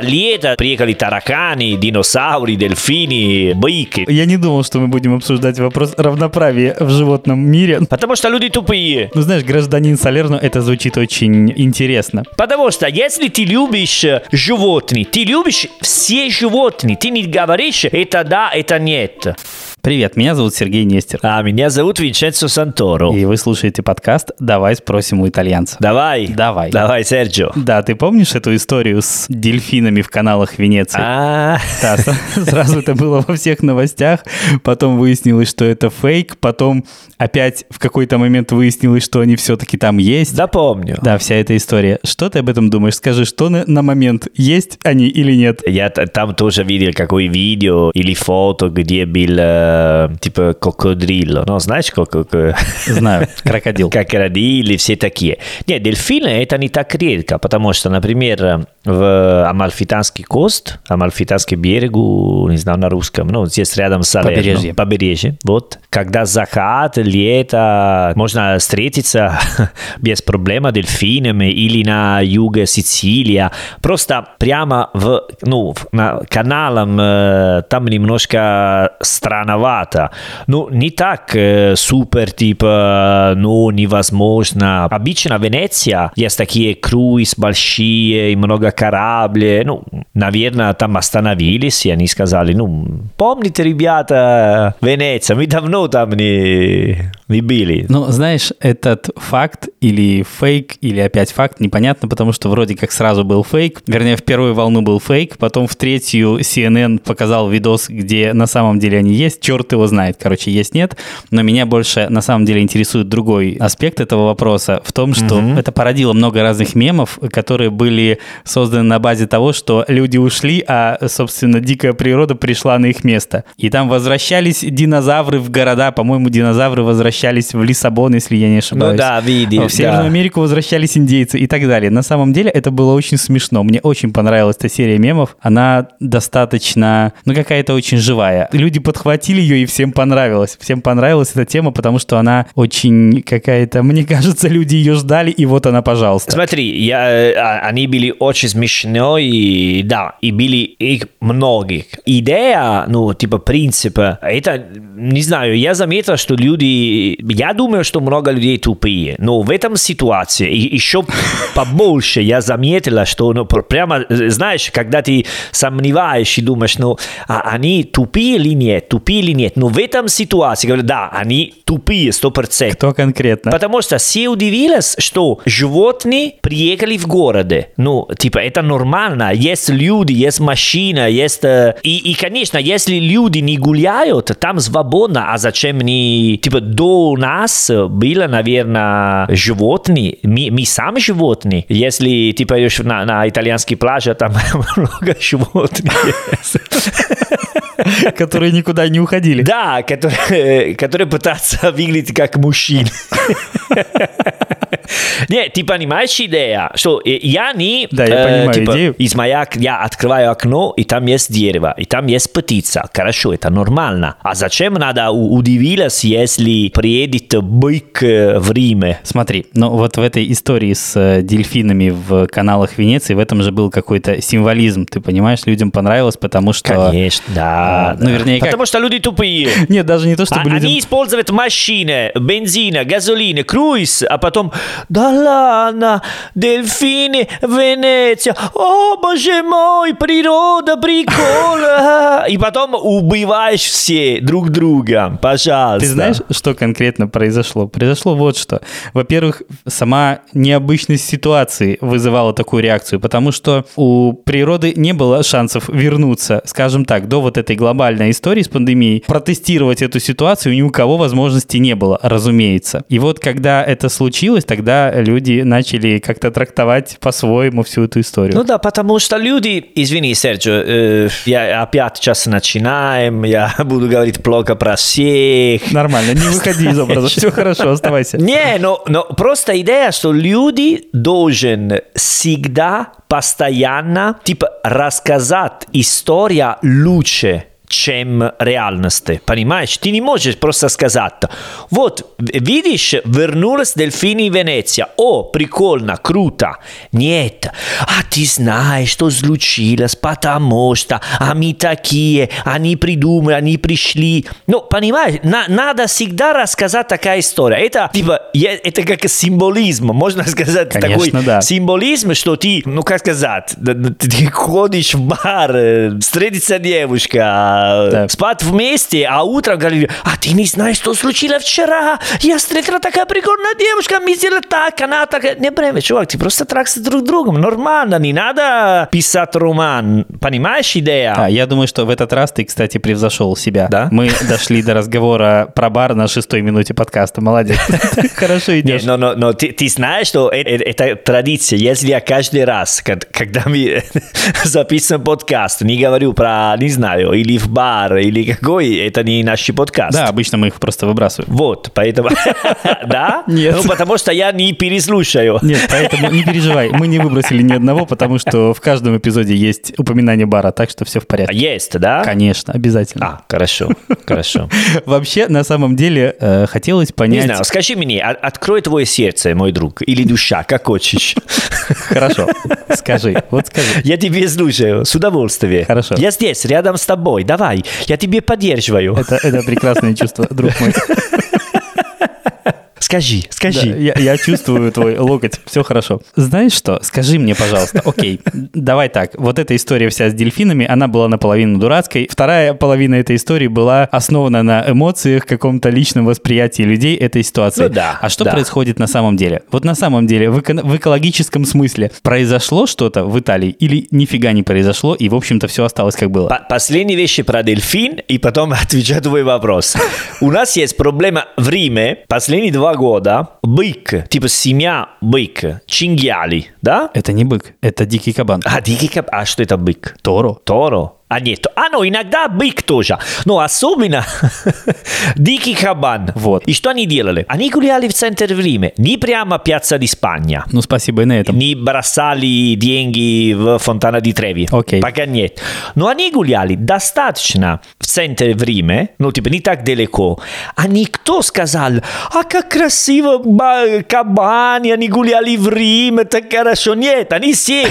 лето приехали тараканы, динозавры, дельфины, быки. Я не думал, что мы будем обсуждать вопрос равноправия в животном мире. Потому что люди тупые. Ну, знаешь, гражданин Салерно, это звучит очень интересно. Потому что если ты любишь э, животных, ты любишь все животные, ты не говоришь это да, это нет. Привет, меня зовут Сергей Нестер. А меня зовут Винченцо Санторо. И вы слушаете подкаст «Давай спросим у итальянца». Давай. Давай. Давай, Серджио. Да, ты помнишь эту историю с дельфинами в каналах Венеции? А, Да, сразу это было во всех новостях, потом выяснилось, что это фейк, потом опять в какой-то момент выяснилось, что они все-таки там есть. да помню. Да, вся эта история. Что ты об этом думаешь? Скажи, что на, на момент есть они или нет? Я там тоже видел какое видео или фото, где был э, типа крокодрилlo. Ну, знаешь, как, как, Знаю, крокодил. крокодили, все такие. Нет, дельфины это не так редко, потому что, например, в Амальфитанский кост, Амальфитанский берегу, не знаю на русском, ну, здесь рядом с Салерно. Побережье. Побережье, вот. Когда закат, лето, можно встретиться без проблем дельфинами или на юге Сицилия. Просто прямо в, ну, на каналом э, там немножко странновато. Ну, не так э, супер, типа, ну, невозможно. Обычно Венеция есть такие круиз большие и много кораблей. Ну, наверное, там остановились, и они сказали, ну, помните, ребята, Венеция, мы давно там не, не были. Ну, знаешь, этот факт или фейк, или опять факт, непонятно, потому что вроде как сразу был фейк. Вернее, в первую волну был фейк, потом в третью CNN показал видос, где на самом деле они есть. Черт его знает, короче, есть-нет. Но меня больше на самом деле интересует другой аспект этого вопроса в том, что это породило много разных мемов, которые были созданы на базе того, что люди ушли, а, собственно, дикая природа пришла на их место. И там возвращались динозавры в города. По-моему, динозавры возвращались в Лиссабон, если я не ошибаюсь. Ну да, видел, В Северную да. Америку возвращались индейцы и так далее. На самом деле это было очень смешно. Мне очень понравилась эта серия мемов. Она достаточно, ну, какая-то очень живая. Люди подхватили ее, и всем понравилось. Всем понравилась эта тема, потому что она очень какая-то... Мне кажется, люди ее ждали, и вот она, пожалуйста. Смотри, я, э, а, они были очень смешные, и да, и были их многих. Идея, ну, типа принципа, это, не знаю, я заметил, что люди, я думаю, что много людей тупые, но в этом ситуации и еще побольше я заметила, что, ну, пр- прямо, э, знаешь, когда ты сомневаешься и думаешь, ну, а они тупые или нет, тупые или нет, но в этом ситуации, говорю, да, они тупые, сто процентов. Кто конкретно? Потому что все удивились, что животные приехали в городе. Ну, типа, это нормально. Есть люди, есть машина, есть... э, И, и, конечно, если люди не гуляют, там свободно. А зачем не... Типа, до нас было, наверное, животные. Мы, мы сами животные. Если пойдешь на, на итальянский пляж, а там много животных. Которые никуда не уходили. Да, которые, которые пытаются выглядеть как мужчины. Нет, ты понимаешь идея, что э, я не... Да, я понимаю типа, идею. Из моя, я открываю окно, и там есть дерево, и там есть птица. Хорошо, это нормально. А зачем надо у- удивиться, если приедет бык э, в Риме? Смотри, ну вот в этой истории с э, дельфинами в каналах Венеции, в этом же был какой-то символизм, ты понимаешь, людям понравилось, потому что... Конечно, да. Ну, да. вернее, как- Потому что люди тупые. Нет, даже не то, чтобы А- людям... Они используют машины, бензина, газолины, круиз, а потом да ладно, дельфины, Венеция, о боже мой, природа, прикол. а». И потом убиваешь все друг друга, пожалуйста. Ты знаешь, что конкретно произошло? Произошло вот что. Во-первых, сама необычность ситуации вызывала такую реакцию, потому что у природы не было шансов вернуться, скажем так, до вот этой глобальной истории с пандемией. Протестировать эту ситуацию ни у кого возможности не было, разумеется. И вот когда это случилось, тогда люди начали как-то трактовать по-своему всю эту историю. Ну да, потому что люди, извини, Серджио, э, я опять сейчас начинаем, я буду говорить плохо про всех. Нормально, не выходи из образа, все хорошо, оставайся. Не, но, но просто идея, что люди должен всегда, постоянно, типа, рассказать история лучше, чем реальности. Понимаешь? Ты не можешь просто сказать, вот, видишь, вернулась дельфины в Венеция. О, прикольно, круто. Нет. А ты знаешь, что случилось, потому что они такие, они придумали, они пришли. Ну, понимаешь, на, надо всегда рассказать такая история. Это, типа, это как символизм, можно сказать, Конечно, такой да. символизм, что ты, ну, как сказать, ты ходишь в бар, э, встретится девушка, Да. спать вместе, а утром говорит, а ты не знаешь, что случилось вчера? Я встретила такая прикольная девушка, мы сделали так, она такая... Не время, чувак, ты просто трахся друг с другом, нормально, не надо писать роман, понимаешь идея? А, я думаю, что в этот раз ты, кстати, превзошел себя. Да? Мы дошли до разговора про бар на шестой минуте подкаста. Молодец. Хорошо идешь. но, но, но ты, ты знаешь, что э- э- это традиция. Если я каждый раз, когда мы записываем подкаст, не говорю про, не знаю, или в бар, или какой, это не наш подкаст. Да, обычно мы их просто выбрасываем. Вот, поэтому... Да? Нет. Ну, потому что я не переслушаю. Нет, поэтому не переживай. Мы не выбросили ни одного, потому что в каждом эпизоде есть упоминание бара, так что все в порядке. Есть, да? Конечно, обязательно. А, хорошо, хорошо. Вообще, на самом деле, э, хотелось Не понять... знаю, скажи мне, а- открой твое сердце, мой друг, или душа, как хочешь. Хорошо, скажи, вот скажи. Я тебе слушаю, с удовольствием. Хорошо. Я здесь, рядом с тобой, давай, я тебе поддерживаю. Это, это прекрасное чувство, друг мой. Скажи, Да, скажи. я, я чувствую твой локоть, все хорошо. Знаешь что, скажи мне, пожалуйста, окей, давай так, вот эта история вся с дельфинами, она была наполовину дурацкой, вторая половина этой истории была основана на эмоциях, каком-то личном восприятии людей этой ситуации. Ну да, а что да. происходит на самом деле? Вот на самом деле, в, эко- в экологическом смысле, произошло что-то в Италии или нифига не произошло, и, в общем-то, все осталось как было? По- Последние вещи про дельфин, и потом отвечаю твой вопрос. У нас есть проблема в Риме последние два года. Бык, типа семья бык, чингиали, да? Это не бык, это дикий кабан. А, дикий каб... А что это бык? Торо. Торо? А нет, а ну иногда бык тоже. Но особенно дикий кабан. Вот. И что они делали? Они гуляли в центре Риме, не прямо пьяца di Spagna. Ну, спасибо и на этом. Не бросали деньги в фонтана di Треви. Окей. Пока нет. Но они гуляли достаточно в центре в Риме, ну, типа, не так далеко. А никто сказал, а как красиво ба- кабани, они гуляли в Риме, так хорошо. Нет, они все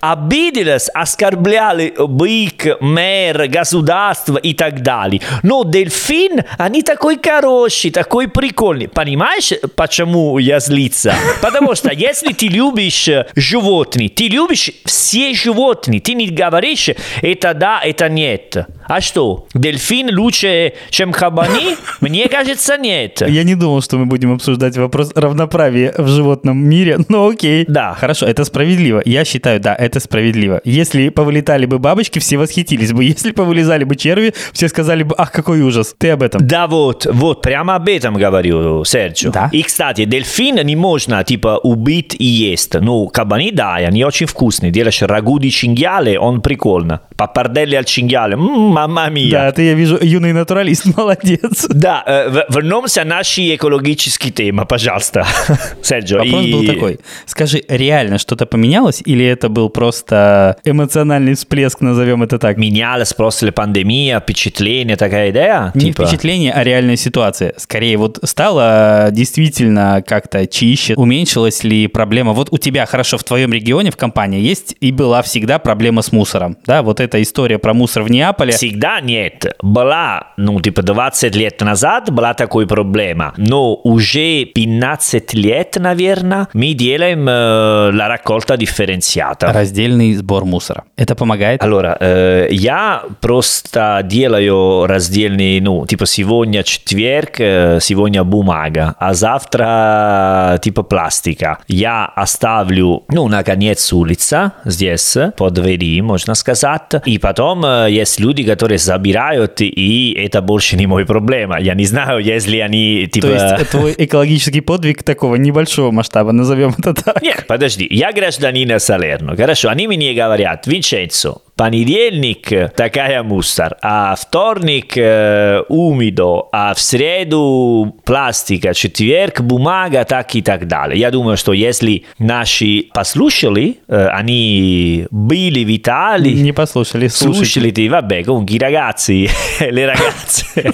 обиделись, оскорбляли бык, мэр, государство и так далее. Но дельфин, они такой хороший, такой прикольный. Понимаешь, почему я злиться? Потому что если ты любишь э, животных, ты любишь все животные, ты не говоришь это да, это нет. А что, дельфин лучше, чем кабани? Мне кажется, нет. Я не думал, что мы будем обсуждать вопрос равноправия в животном мире, но окей. Да. Хорошо, это справедливо. Я считаю, да, это справедливо. Если повылетали бы бабочки, все восхитились бы. Если повылезали бы черви, все сказали бы, ах, какой ужас. Ты об этом. Да вот, вот, прямо об этом говорю, Серджио. Да. И, кстати, дельфин не можно, типа, убить и есть. Ну, кабани, да, и они очень вкусные. Делаешь ragù di cinghiale, он прикольно. Pappardelle al cinghiale, м, mamma mia. Да, ты, я вижу, юный натуралист, молодец. Да, э, вернемся к нашей экологической теме, пожалуйста, Серджио. Вопрос И- был такой. Скажи, реально что-то поменялось или это был просто эмоциональный всплеск, назовем это так? Менялась после пандемии, впечатление, такая идея? Не Типа, впечатление, а реальная ситуация. Скорее, вот стало действительно как-то чище. Уменьшилась ли проблема? Вот у тебя, хорошо, в твоем регионе, в Кампании есть и была всегда проблема с мусором. Да, вот эта история про мусор в Неаполе. Всегда нет. Была, ну, типа 20 лет назад была такой проблема. Но уже 15 лет, наверное, мы делаем э, la raccolta differenziata. Раздельный сбор мусора. Это помогает? Allora, э, я просто делаю раздельный, ну, типа сегодня четверг, э, сегодня бумага, а завтра типа пластика. Я оставлю, ну, наконец, улица здесь, под двери, можно сказать. И потом э, есть люди, которые забирают, и это больше не моя проблема. Я не знаю, если они, типа... То есть твой экологический подвиг такого небольшого масштаба, назовем это так. Нет, подожди, я гражданин Салерно. Хорошо, они мне говорят, Винченцо, понедельник такая мусор, а вторник э, умидо, а в среду пластика, четверг бумага, так и так далее. Я думаю, что если наши послушали, э, они были в Италии, Не послушали, слушайте. слушали, ты, vabbè, comunque i ragazzi e le ragazze.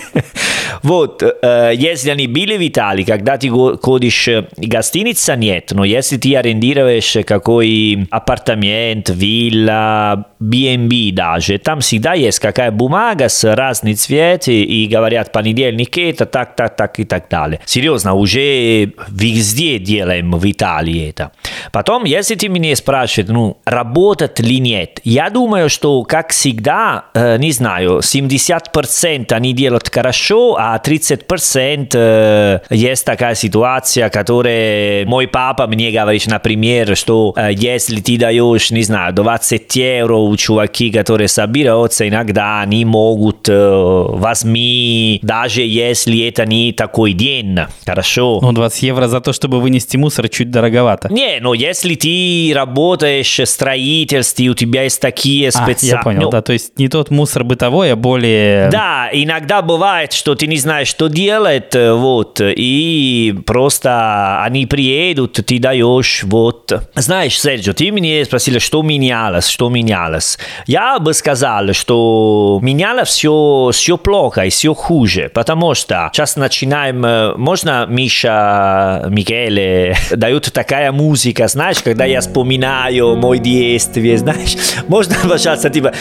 Вот, э, если они были в Италии, когда ты го- ходишь, э, гостиница нет, но если ты арендируешь какой апартамент, вилла, B&B даже, там всегда есть какая бумага с разными цветами и говорят понедельник это, так, так, так и так далее. Серьезно, уже везде делаем в Италии это. Потом, если ты меня спрашиваешь, ну, работает ли нет, я думаю, что, как всегда, э, не знаю, 70% они делают хорошо, а 30% э, есть такая ситуация, которая мой папа мне говорит, например, что э, если ты даешь, не знаю, 20 евро у чуваки, которые собираются, иногда они могут э, возьми, даже если это не такой день, хорошо? Ну, 20 евро за то, чтобы вынести мусор, чуть дороговато. Не, но если ты работаешь в строительстве, у тебя есть такие А, специальные... я понял, да, то есть не тот мусор бытовой, а более... Да, иногда бывает, что ты не знаешь, что делать, э, вот, и просто они приедут, ты даешь, вот. Знаешь, Серджо, ты меня спросил, что менялось, что менялось. Я бы сказал, что менялось все, все плохо и все хуже, потому что сейчас начинаем, можно, Миша, Микеле, дают такая музыка, знаешь, когда я вспоминаю мой детство, знаешь, можно, пожалуйста, типа...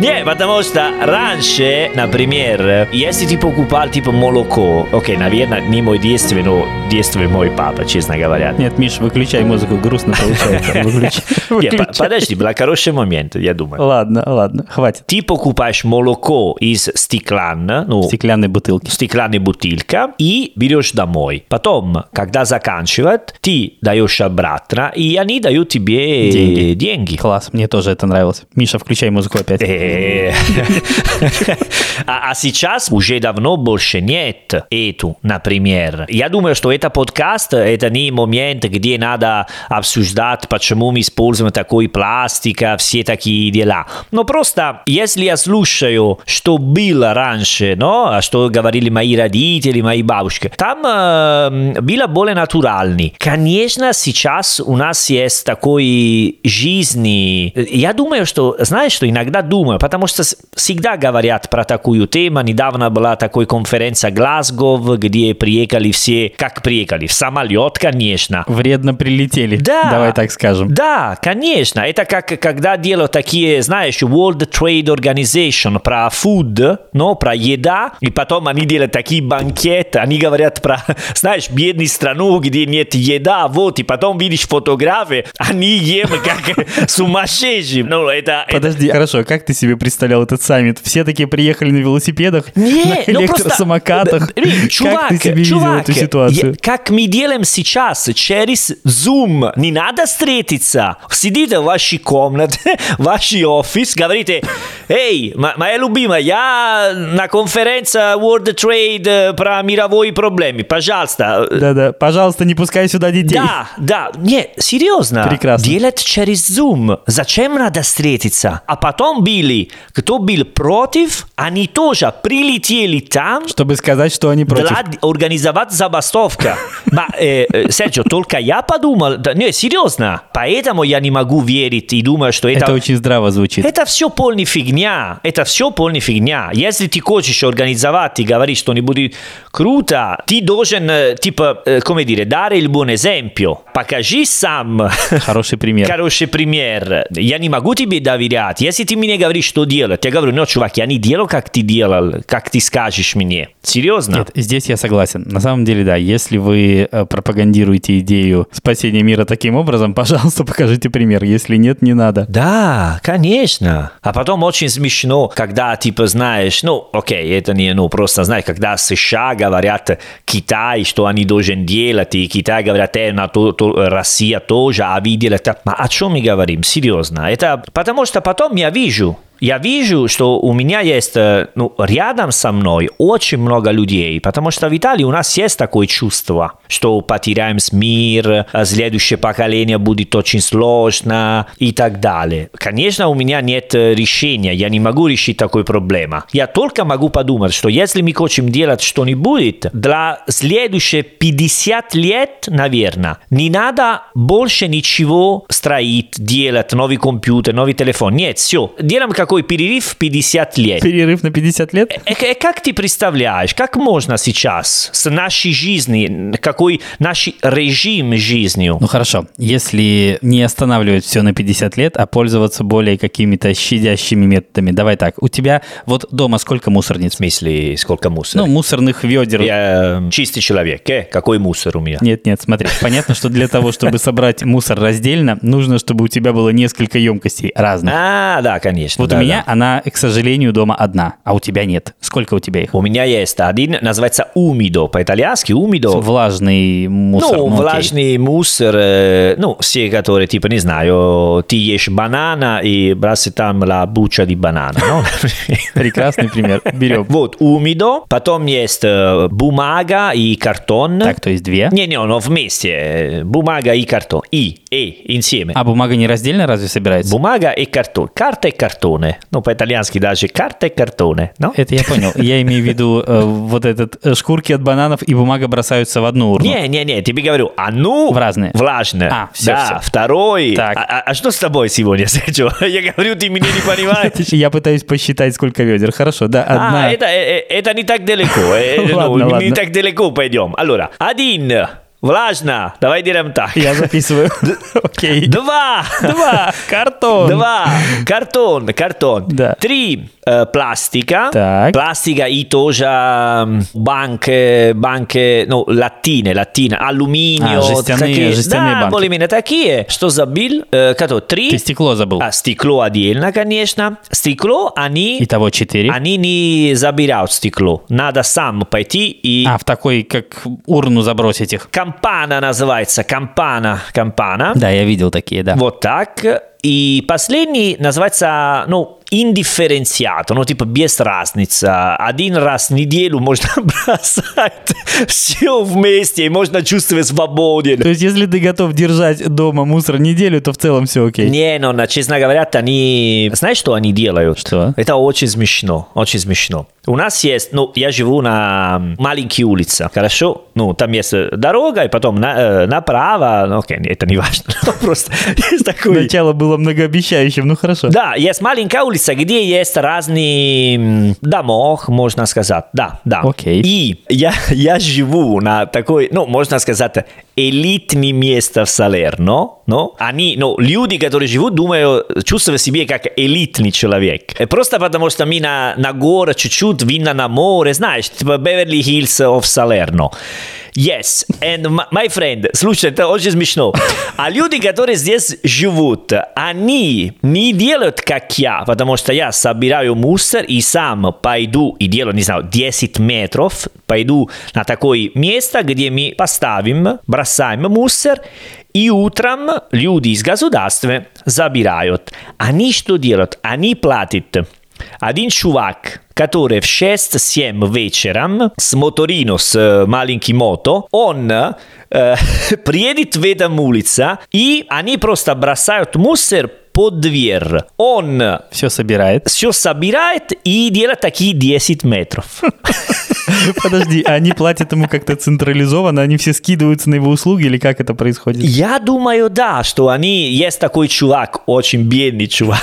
Не, потому что раньше, например, если ты покупал типа молоко, окей, наверное, не мой детство, но детство мой папа, честно говоря. Нет, Миш, выключай музыку, грустно получается. Выключай. Подожди, был хороший момент, я думаю. Ладно, ладно, хватит. Ты покупаешь молоко из стеклана, ну, Стеклянные бутылки. стеклянная бутылка и берешь домой. Потом, когда заканчивает, ты даешь обратно, и они дают тебе Деньги. деньги. Класс, мне тоже это нравилось. Миша, включай музыку опять. А сейчас уже давно больше нет эту, например. Я думаю, что это подкаст, это не момент, где надо обсуждать, почему мы используем такой пластик, а все такие дела. Но просто, если я слушаю, что было раньше, но, а что говорили мои родители, мои бабушки, там э, было более натуральный. Конечно, сейчас у нас есть такой жизни. Я думаю, что, знаешь, что иногда думаю, потому что всегда говорят про такую тему. Недавно была такая конференция Глазгов, где приехали все, как приехали, в самолет, конечно. Вредно прилетели. Да. Давай так скажем. Да, конечно. Это как когда делают такие, знаешь, World Trade Organization про food, но про еда, и потом они делают такие банкеты, они говорят про, знаешь, бедную страну, где нет еда, вот, и потом видишь фотографии, они ем как сумасшедшие. Ну, это... это- Подожди, хорошо, как ты себе представлял этот саммит? Все такие приехали на велосипедах, Не, на ну просто- электросамокатах. Да, блин, Чувак, как ты себе видел чувак, эту ситуацию? я- как мы делаем сейчас через Zoom, не надо встретиться. Сидите в вашей комнате, в ваш офис, говорите, эй, моя любимая, я на конференции World Trade э, про мировые проблемы, пожалуйста. Да-да, пожалуйста, не пускай сюда детей. Да, да, не, серьезно. Прекрасно. Делать через Zoom. Зачем надо встретиться? А потом были, кто был против, они тоже прилетели там, Чтобы сказать, что они против. для организовать забастовка. Э, э, Серджио, только я подумал, не, серьезно, поэтому я не могу верить и думаю, что это... Это очень здраво звучит. Это все полная фигня. Это все полная фигня. Если ты хочешь организовать и говорить что-нибудь круто, ты должен, э, типа, come dire, dare il buon esempio. Покажи сам Хороший пример. хороший пример. Я не могу тебе доверять. Если ты мне говоришь, что делать, я говорю, ну, чувак, я не делал, как ты делал, как ты скажешь мне. Серьезно? Нет, здесь я согласен. На самом деле, да, если вы э, пропагандируете идею спасения мира таким образом, пожалуйста, покажите пример. Если нет, не надо. Да, конечно. А потом очень смешно, когда, типа, знаешь, ну, окей, это не, ну, просто, знаешь, когда США говорят Китай, что они должны делать, и Китай говорят, э, на то, то- Россия тоже, а вы делаете. Ma о чем мы говорим? Серьезно. Это потому что потом я вижу, я вижу, что у меня есть, э, ну, рядом со мной очень много людей, потому что в Италии у нас есть такое чувство, что потеряем мир, а следующее поколение будет очень сложно и так далее. Конечно, у меня нет э, решения, я не могу решить такую проблему. Я только могу подумать, что если мы хотим делать что-нибудь, для следующих 50 лет, наверное, не надо больше ничего строить, делать, новый компьютер, новый телефон. Нет, все. Делаем какой перерыв в 50 лет. Перерыв на 50 лет? Э, э, Как ты представляешь, как можно сейчас с нашей жизнью, какой наш режим жизнью? Ну хорошо, если не останавливать все на 50 лет, а пользоваться более какими-то щадящими методами. Давай так, у тебя вот дома сколько В мусорниц? смысле, сколько мусора? Ну, мусорных ведер. я э, чистый человек, э? Какой мусор у меня? Нет, нет, смотри. Понятно, что для того, чтобы собрать мусор раздельно, нужно, чтобы у тебя было несколько емкостей разных. А, да, конечно. Вот да, у меня да. она, к сожалению, дома одна, а у тебя нет. Сколько у тебя их? У меня есть один, называется умидо, по-итальянски умидо. Влажный мусор. ну, окей. влажный мусор, э, ну, все, которые, типа, не знаю, ты ешь банана и бросай там la buccia di banana, ну? Прекрасный пример. Берем. Вот, умидо, потом есть э, бумага и картон. Так, то есть две. Не, не, но вместе. э, Бумага и картон. И, и, insieme. А бумага не раздельно разве собирается? Бумага и картон. Карта и картоне. Ну, по-итальянски даже карта и картоне. No? Это я понял. Я имею в виду э, вот этот э, шкурки от бананов и бумага бросаются в одну урну. Не, не, не, тебе говорю, одну В разные. влажное. А, всё, да, всё. второй. Так. А, а- а что с тобой сегодня, Серджио? Я говорю, ты меня не понимаешь. Я пытаюсь посчитать, сколько ведер. Хорошо, да, одна. А, это, это не так далеко. э, ну, Ладно, Не так далеко пойдем. Allora, один, влажно, давай делаем так. Я записываю. Окей. Два, Два. Картон. Два. Картон, картон. Да. Три. э, пластика. Так. Пластика и тоже банки, банки, ну, латины, латины, алюминио. А, жестяные- такие. жестяные да, банки. более-менее такие. Что забил? Э, Кто? Три. Ты стекло забыл. А, стекло отдельно, конечно. Стекло, они... Итого четыре. Они не забирают стекло. Надо сам пойти и... А, в такой, как урну забросить их. Кампана называется. Кампана. Кампана. Да, я видел такие, да. Вот так. И последний называется, ну, индифференциато, ну, типа без разницы. Один раз в неделю можно бросать все вместе, и можно чувствовать свободен. То есть, если ты готов держать дома мусор неделю, то в целом все окей. Не, на- честно говоря, они... Знаешь, что они делают? Что? Это очень смешно, очень смешно. У нас есть, ну, я живу на маленькой улице, хорошо? Ну, там есть дорога, и потом на, э, направо, ну, окей, это не важно, просто есть такой... Начало было многообещающим, ну хорошо. Да, есть маленькая улица, где есть разные домов, можно сказать. Да, да. Окей. И я, я живу на такой, ну, можно сказать, элитное место в Салерно. Но они, ну, люди, которые живут, думают, чувствуют себя как элитный человек. Просто потому, что мы на, на горы чуть-чуть, видно на море, знаешь, типа Beverly Hills of Salerno. Yes, and my, my friend, слушай, это очень смешно. А люди, которые здесь живут, они не делают, как я, потому что я собираю мусор и сам пойду и делаю, не знаю, 10 метров, пойду на такое место, где мы поставим, бросаем мусор, и утром люди из государства забирают. Они что делают? Они платят один чувак, который в 6-7 вечером с моторино, с э, маленьким мото, он э, приедет в этом улице, и они просто бросают мусор под дверь. Он Все собирает. все собирает и делает такие 10 метров. Подожди, а они платят ему как-то централизованно, они все скидываются на его услуги или как это происходит? Я думаю, да, что они... Есть такой чувак, очень бедный чувак,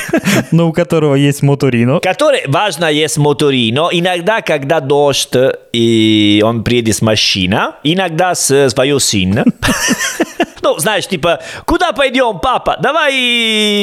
Но у которого есть моторино. который, важно, есть моторино. Иногда, когда дождь, и он приедет с машина, иногда с своим сыном. Ну, знаешь, типа, куда пойдем, папа? Давай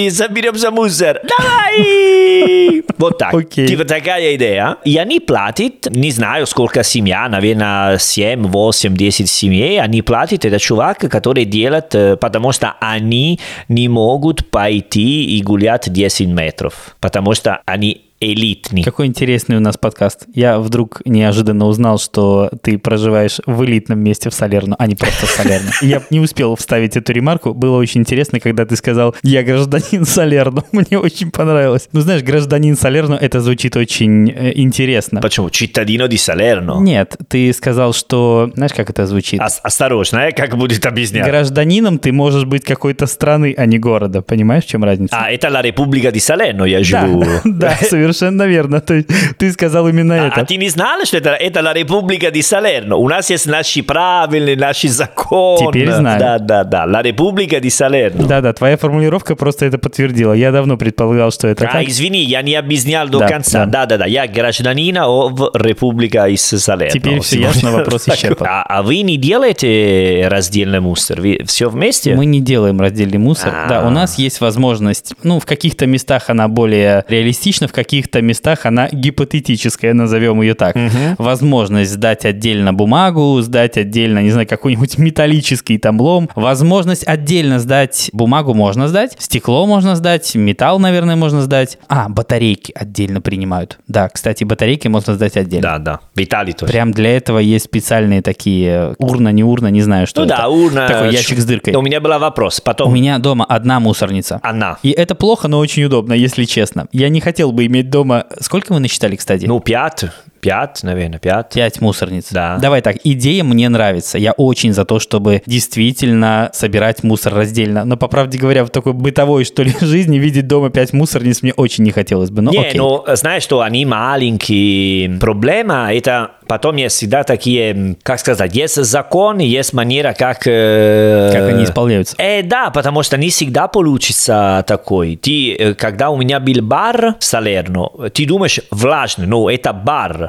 заберем за мусор. Давай! Вот так. Окей. Типа такая идея. И они платят, не знаю, сколько семья, наверное, 7, 8, 10 семей, они платят, это чувак, который делает, э, потому что они не могут пойти и гулять 10 метров. Потому что они элитный. Какой интересный у нас подкаст. Я вдруг неожиданно узнал, что ты проживаешь в элитном месте в Салерно, а не просто в Салерно. Я не успел вставить эту ремарку. Было очень интересно, когда ты сказал «Я гражданин Салерно». Мне очень понравилось. Ну, знаешь, гражданин Салерно, это звучит очень э, интересно. Почему? Cittadino di Salerno. Нет, ты сказал, что... Знаешь, как это звучит? Ос- осторожно, э, как будет объяснять. Гражданином ты можешь быть какой-то страны, а не города. Понимаешь, в чем разница? А, это la Repubblica di Salerno, я живу. да, совершенно верно. То есть ты сказал именно А, это. а ты не знал, что это, это la Repubblica di Salerno? У нас есть наши правила, наши законы. Теперь знаю. Да, да, да. La Repubblica di Salerno. Да-да, твоя формулировка просто это подтвердила. Я давно предполагал, что это А, так. извини, я не объяснял до Да, конца. да. Да, да, да. Я гражданина в Repubblica из Salerno. Теперь Сегодня ясно, вопрос исчерпан. А, а вы не делаете раздельный мусор? Вы все вместе? Мы не делаем раздельный мусор. А. Да, у нас есть возможность, ну, в каких-то местах она более реалистична, в каких-то местах она гипотетическая, назовем ее так. Возможность сдать отдельно бумагу, сдать отдельно, не знаю, какой-нибудь металлический там лом. Возможность отдельно сдать бумагу можно сдать, стекло можно сдать, металл, наверное, можно сдать. А, батарейки отдельно принимают. Да, кстати, батарейки можно сдать отдельно. Да, да. Виталий тоже. Прям для этого есть специальные такие урна, не урна, не знаю, что Ну это. да, урна. Такой ящик с дыркой. У меня был вопрос. Потом У меня дома одна мусорница. она. И это плохо, но очень удобно, если честно. Я не хотел бы иметь дома... Сколько мы насчитали, кстати? Ну, пять. Пять, наверное, пять. Пять мусорниц. Да. Давай так, идея мне нравится. Я очень за то, чтобы действительно собирать мусор раздельно. Но, по правде говоря, в такой бытовой, что ли, жизни видеть дома пять мусорниц мне очень не хотелось бы. Но Не, окей. ну, знаешь, что они маленькие. Проблема это потом есть всегда такие, как сказать, есть закон, есть манера, как... э, Как они исполняются. Э, да, потому что не всегда получится такой. Ты, э, когда у меня был бар в Салерно, ты думаешь влажный, ну, это бар,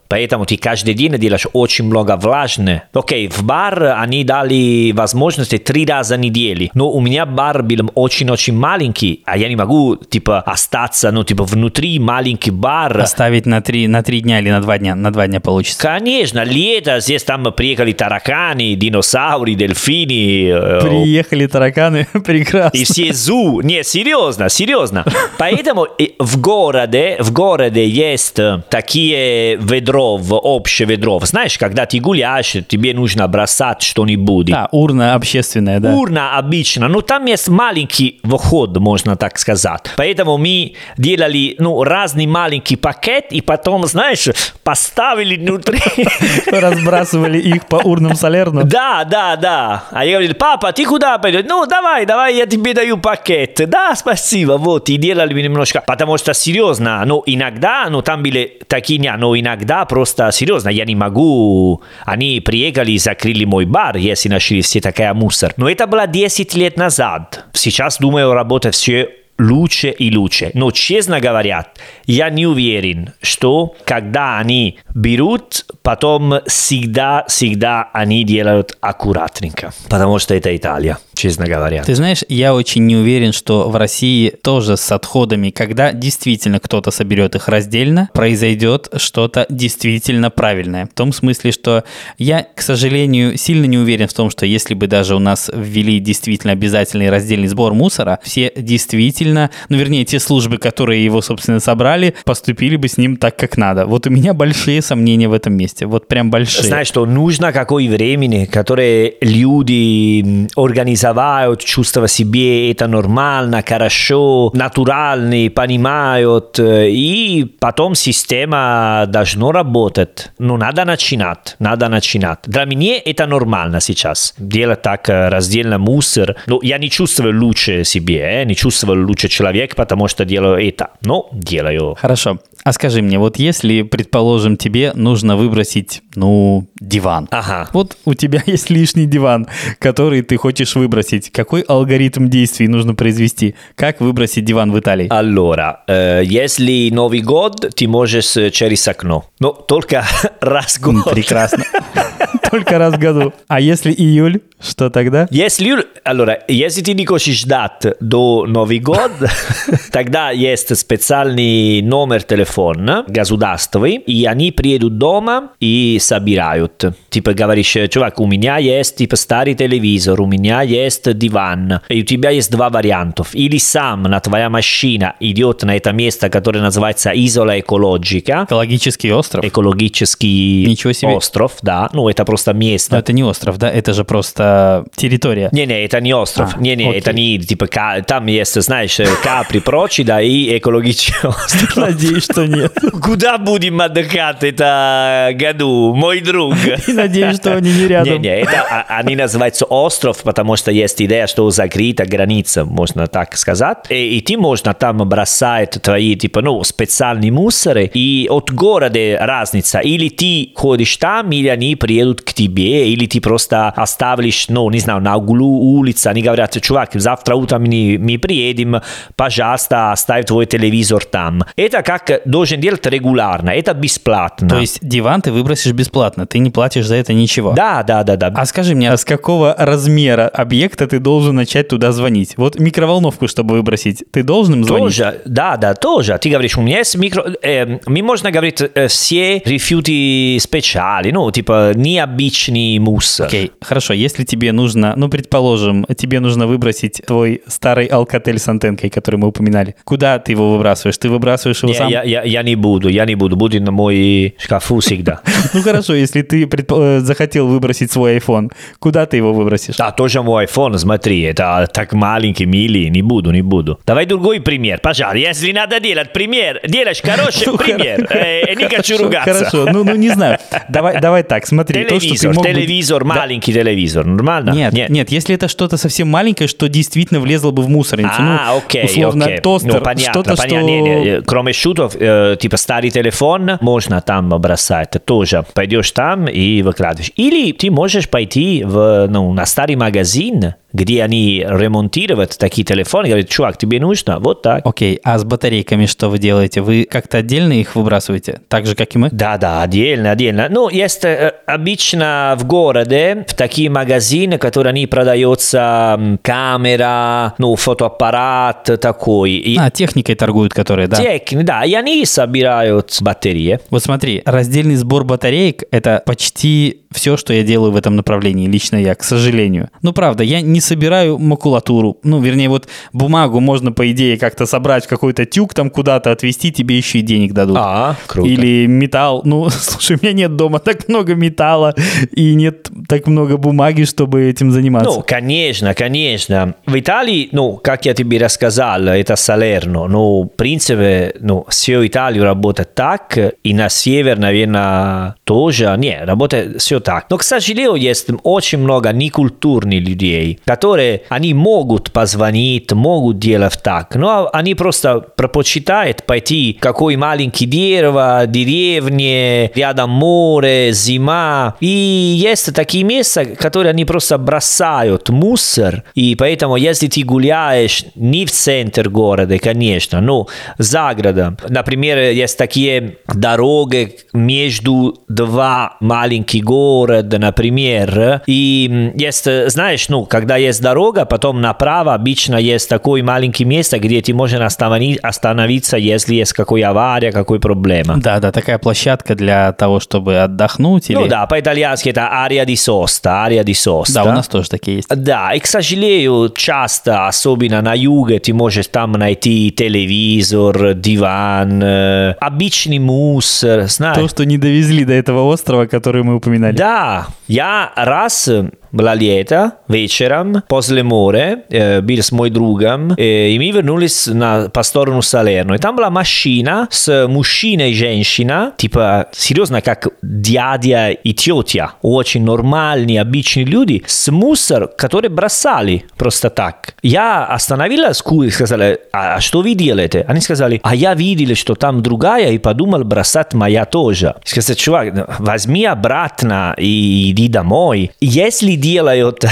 поэтому ты каждый день делаешь очень много влажного. Окей, в бар они дали возможности три раза в неделю, но у меня бар был очень-очень маленький, а я не могу, типа, остаться, ну, типа, внутри маленький бар. Оставить на три, на три дня или на два дня? На два дня получится. Конечно, лето, здесь там приехали тараканы, динозавры, дельфины. э, Приехали тараканы, прекрасно. и все зу. Не, серьезно, серьезно. Поэтому в городе, в городе есть э, такие ведров, общее ведро. Знаешь, когда ты гуляешь, тебе нужно бросать что-нибудь. Да, урна общественная, да. Урна обычно, но там есть маленький вход, можно так сказать. Поэтому мы делали ну, разный маленький пакет, и потом, знаешь, поставили внутри. Разбрасывали их по урнам Салерно. Да, да, да. А я говорил, папа, ты куда пойдешь? Ну, давай, давай, я тебе даю пакет. Да, спасибо, вот, и делали немножко. Потому что, серьезно, ну, иногда, ну, там были такие дня, но иногда просто, серьезно, я не могу. Они приехали и закрыли мой бар, если нашли все такая мусор. Но это было 10 лет назад. Сейчас, думаю, работа все лучше и лучше. Но, честно говоря, я не уверен, что когда они берут, потом всегда, всегда они делают аккуратненько. Потому что это Италия, честно говоря. Ты знаешь, я очень не уверен, что в России тоже с отходами, когда действительно кто-то соберет их раздельно, произойдет что-то действительно правильное. В том смысле, что я, к сожалению, сильно не уверен в том, что если бы даже у нас ввели действительно обязательный раздельный сбор мусора, все действительно, ну вернее, те службы, которые его, собственно, собрали, поступили бы с ним так, как надо. Вот у меня большие сомнения в этом месте. Вот прям большие. Знаешь, что нужно какое времени, которое люди м, организовывают, чувствуют себе это нормально, хорошо, натурально, понимают, и потом система должна работать. Но надо начинать, надо начинать. Для меня это нормально сейчас. Делать так раздельно мусор. Но я не чувствую лучше себе, э, не чувствую лучше человек, потому что делаю это. Но делаю. Хорошо. А скажи мне, вот если, предположим, тебе нужно выбросить, ну, диван. Ага. Вот у тебя есть лишний диван, который ты хочешь выбросить. Какой алгоритм действий нужно произвести? Как выбросить диван в Италии? Allora, э, если Новый год, ты можешь э, через окно. Но только раз в год. Прекрасно. Только раз в году. А если июль, что тогда? Если, allora, если ты не хочешь ждать до Новый год, тогда есть специальный номер телефона телефон государственный, и они приедут дома и собирают. Типа говоришь, чувак, у меня есть типа старый телевизор, у меня есть диван, и у тебя есть два варианта. Или сам на твоя машина идет на это место, которое называется изола экологика. Экологический остров? Экологический Ничего себе. остров, да. Ну, это просто место. Но это не остров, да? Это же просто территория. Не-не, это не остров. А, Не-не, окей. это не типа там есть, знаешь, Капри, прочие, да, и экологический остров. Надеюсь, что нет. Куда будем отдыхать это году, мой друг? И надеюсь, что они не рядом. Не-не, это а- они называются остров, потому что есть идея, что закрыта граница, можно так сказать. И, и ты можно там бросать твои, типа, ну, специальные мусоры, и от города разница. Или ты ходишь там, или они приедут к тебе, или ты просто оставишь, ну, не знаю, на углу улицы, они говорят, чувак, завтра утром мы, мы приедем, пожалуйста, оставь твой телевизор там. Это как должен делать регулярно, это бесплатно. То есть диван ты выбросишь бесплатно, ты не платишь за это ничего. Да, да, да, да. А скажи мне, а с какого размера объекта ты должен начать туда звонить? Вот микроволновку, чтобы выбросить, ты должен им звонить? Тоже, да, да, тоже. Ты говоришь, у меня есть микро... Э, мы можно говорить э, все рефьюти специали, ну, типа необычный мусор. Окей, хорошо, если тебе нужно, ну, предположим, тебе нужно выбросить твой старый алкотель с антенкой, который мы упоминали, куда ты его выбрасываешь? Ты выбрасываешь его Не, сам? я, я, я не буду, я не буду, будет на мой шкафу всегда. Ну, хорошо, если ты э, захотел выбросить свой iPhone, куда ты его выбросишь? Да, тоже мой iPhone, смотри, это так маленький, милый, не буду, не буду. Давай другой пример, пожалуйста. Если надо делать пример, делаешь хороший Ну, пример. хор- Э, не хочу ругаться. Хорошо, ну, ну не знаю. Давай, так, смотри. то, что ты Телевизор, телевизор, маленький телевизор, нормально? Нет, нет, если это что-то совсем маленькое, что действительно влезло бы в мусорницу. А, ну, окей, условно, тостер, что-то, что... Кроме шутов, типа старый телефон, можно там бросать тоже. Пойдешь там и выкладываешь. Или ты можешь пойти в, ну, на старый магазин, где они ремонтируют такие телефоны, говорят, чувак, тебе нужно? Вот так. Окей, а с батарейками что вы делаете? Вы как-то отдельно их выбрасываете? Так же, как и мы? Да, да, отдельно, отдельно. Ну, есть э, обычно в городе в такие магазины, которые они продаются камера, ну, фотоаппарат такой. И А, техникой торгуют, которые, да. техни- да, и они собирают батареи. Вот смотри, раздельный сбор батареек – это почти все, что я делаю в этом направлении, лично я, к сожалению. Ну, правда, я не собираю макулатуру. Ну, вернее, вот бумагу можно, по идее, как-то собрать в какой-то тюк, там куда-то отвезти, тебе еще и денег дадут. А, круто. Или металл. Ну, слушай, у меня нет дома так много металла и нет так много бумаги, чтобы этим заниматься. Ну, конечно, конечно. В Италии, ну, как я тебе рассказал, это Салерно. Ну, в принципе, ну, все Италию работает так, и на север, наверное, тоже. Не, работает все так. Но, к сожалению, есть очень много некультурных людей, которые, они могут позвонить, могут делать так, но они просто предпочитают пойти какой маленький дерево, деревне, рядом море, зима. И есть такие места, которые они просто бросают мусор, и поэтому, если ты гуляешь не в центр города, конечно, но за городом, например, есть такие дороги между два маленьких города, например, и есть, знаешь, ну, когда есть дорога, потом направо обычно есть такое маленькое место, где ты можешь останови- остановиться, если есть какая авария, какой проблема. Да, да, такая площадка для того, чтобы отдохнуть. Или... Ну да, по-итальянски это area di sosta, area di sosta. Да, у нас тоже такие есть. Да, и, к сожалению, часто, особенно на юге, ты можешь там найти телевизор, диван, э, обычный мусор, знаешь. То, что не довезли до этого острова, который мы упоминали. Да, я раз после моря, э, был с моим другом, э, и мы вернулись на, по сторону Салерно. И там была машина с мужчиной и женщина, типа, серьезно, как дядя и тетя. Очень нормальные, обычные люди, с мусор, который бросали просто так. Я остановила скул и сказала, а что вы делаете? Они сказали, а я видел, что там другая, и подумал бросать моя тоже. Сказал, чувак, возьми обратно и иди домой. Если делают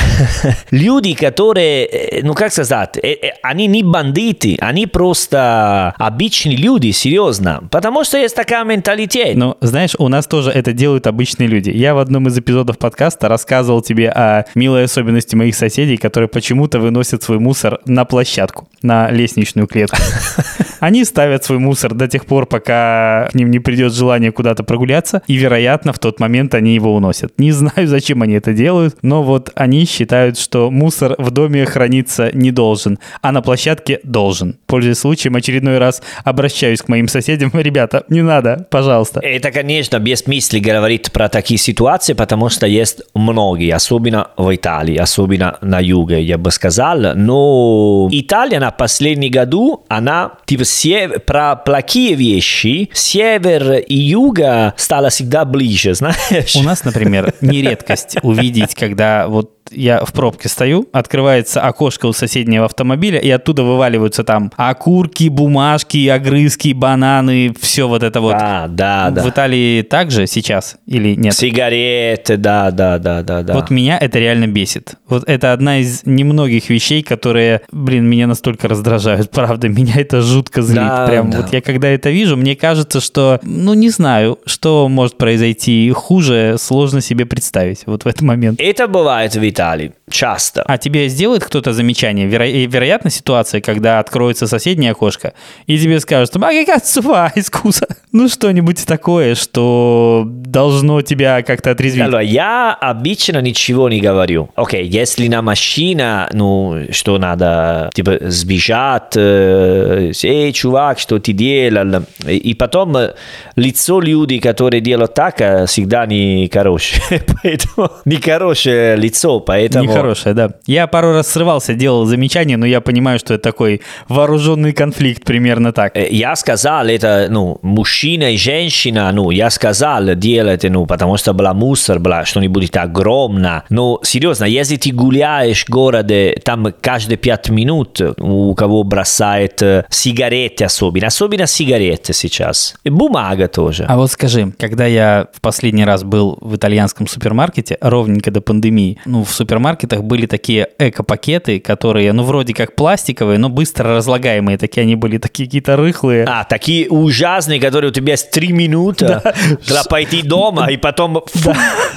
люди, которые, ну как сказать, они не бандиты, они просто обычные люди, серьезно. Потому что есть такая менталитет. Ну, знаешь, у нас тоже это делают обычные люди. Я в одном из эпизодов подкаста рассказывал тебе о милой особенности моих соседей, которые почему-то выносят свой мусор на площадку, на лестничную клетку. Они ставят свой мусор до тех пор, пока к ним не придет желание куда-то прогуляться, и, вероятно, в тот момент они его уносят. Не знаю, зачем они это делают, но вот они считают, что мусор в доме храниться не должен, а на площадке должен. Пользуясь случаем, очередной раз обращаюсь к моим соседям. Ребята, не надо, пожалуйста. Это, конечно, без мысли говорить про такие ситуации, потому что есть многие, особенно в Италии, особенно на юге, я бы сказал. Но Италия на последние году, она типа север, про плохие вещи, север и юга стало всегда ближе, знаешь? У нас, например, не редкость увидеть, когда вот я в пробке стою, открывается окошко у соседнего автомобиля, и оттуда вываливаются там окурки, бумажки, огрызки, бананы, все вот это вот. Да, да, да. В Италии также сейчас или нет? Сигареты, да, да, да, да, да. Вот меня это реально бесит. Вот это одна из немногих вещей, которые, блин, меня настолько раздражают, правда, меня это жутко злит. Да, Прям да. вот я когда это вижу, мне кажется, что, ну не знаю, что может произойти хуже, сложно себе представить вот в этот момент. Это бывает в Италии часто. А тебе сделает кто-то замечание? Веро... и Вероятна ситуация, когда откроется соседнее окошко, и тебе скажут, а как сува искуса? Ну, что-нибудь такое, что должно тебя как-то отрезвить. Allora, я обычно ничего не говорю. Окей, если на машина, ну, что надо, типа, сбежать, э, эй, чувак, что ты делал? И потом э, лицо людей, которые делают так, э, всегда не хорошее. Поэтому не хорошее лицо, поэтому... Нехорошее, да. Я пару раз срывался, делал замечания, но я понимаю, что это такой вооруженный конфликт, примерно так. Э, Я сказал, это, ну, мужчина и женщина, ну, я сказал, делайте, ну, потому что была мусор, была что-нибудь огромное. Но, серьезно, если ты гуляешь в городе, там каждые пять минут у кого бросает э, сигареты особенно, особенно сигареты сейчас. И бумага тоже. А вот скажи, когда я в последний раз был в итальянском супермаркете, ровненько до пандемии, ну, в супермаркетах были такие эко-пакеты, которые, ну, вроде как пластиковые, но быстро разлагаемые, такие они были, такие какие-то рыхлые. А, такие ужасные, которые у тебя есть три минуты для пойти дома, и потом...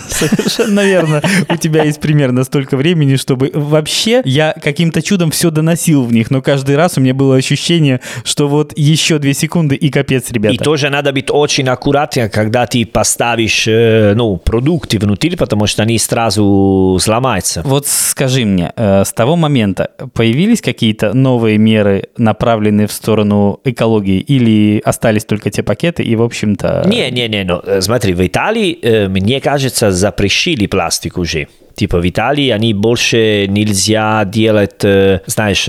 Совершенно верно. У тебя есть примерно столько времени, чтобы... Вообще, я каким-то чудом все доносил в них, но каждый раз у меня было ощущение, что вот еще две секунды и капец, ребята. И тоже надо быть очень аккуратным, когда ты поставишь э, ну, продукты внутри, потому что они сразу сломаются. Вот скажи мне, э, с того момента появились какие-то новые меры, направленные в сторону экологии, или остались только те пакеты, и, в общем-то... Не-не-не, ну, э, смотри, в Италии, э, мне кажется, запрещили пластик уже. Типа в Италии они больше нельзя делать, знаешь,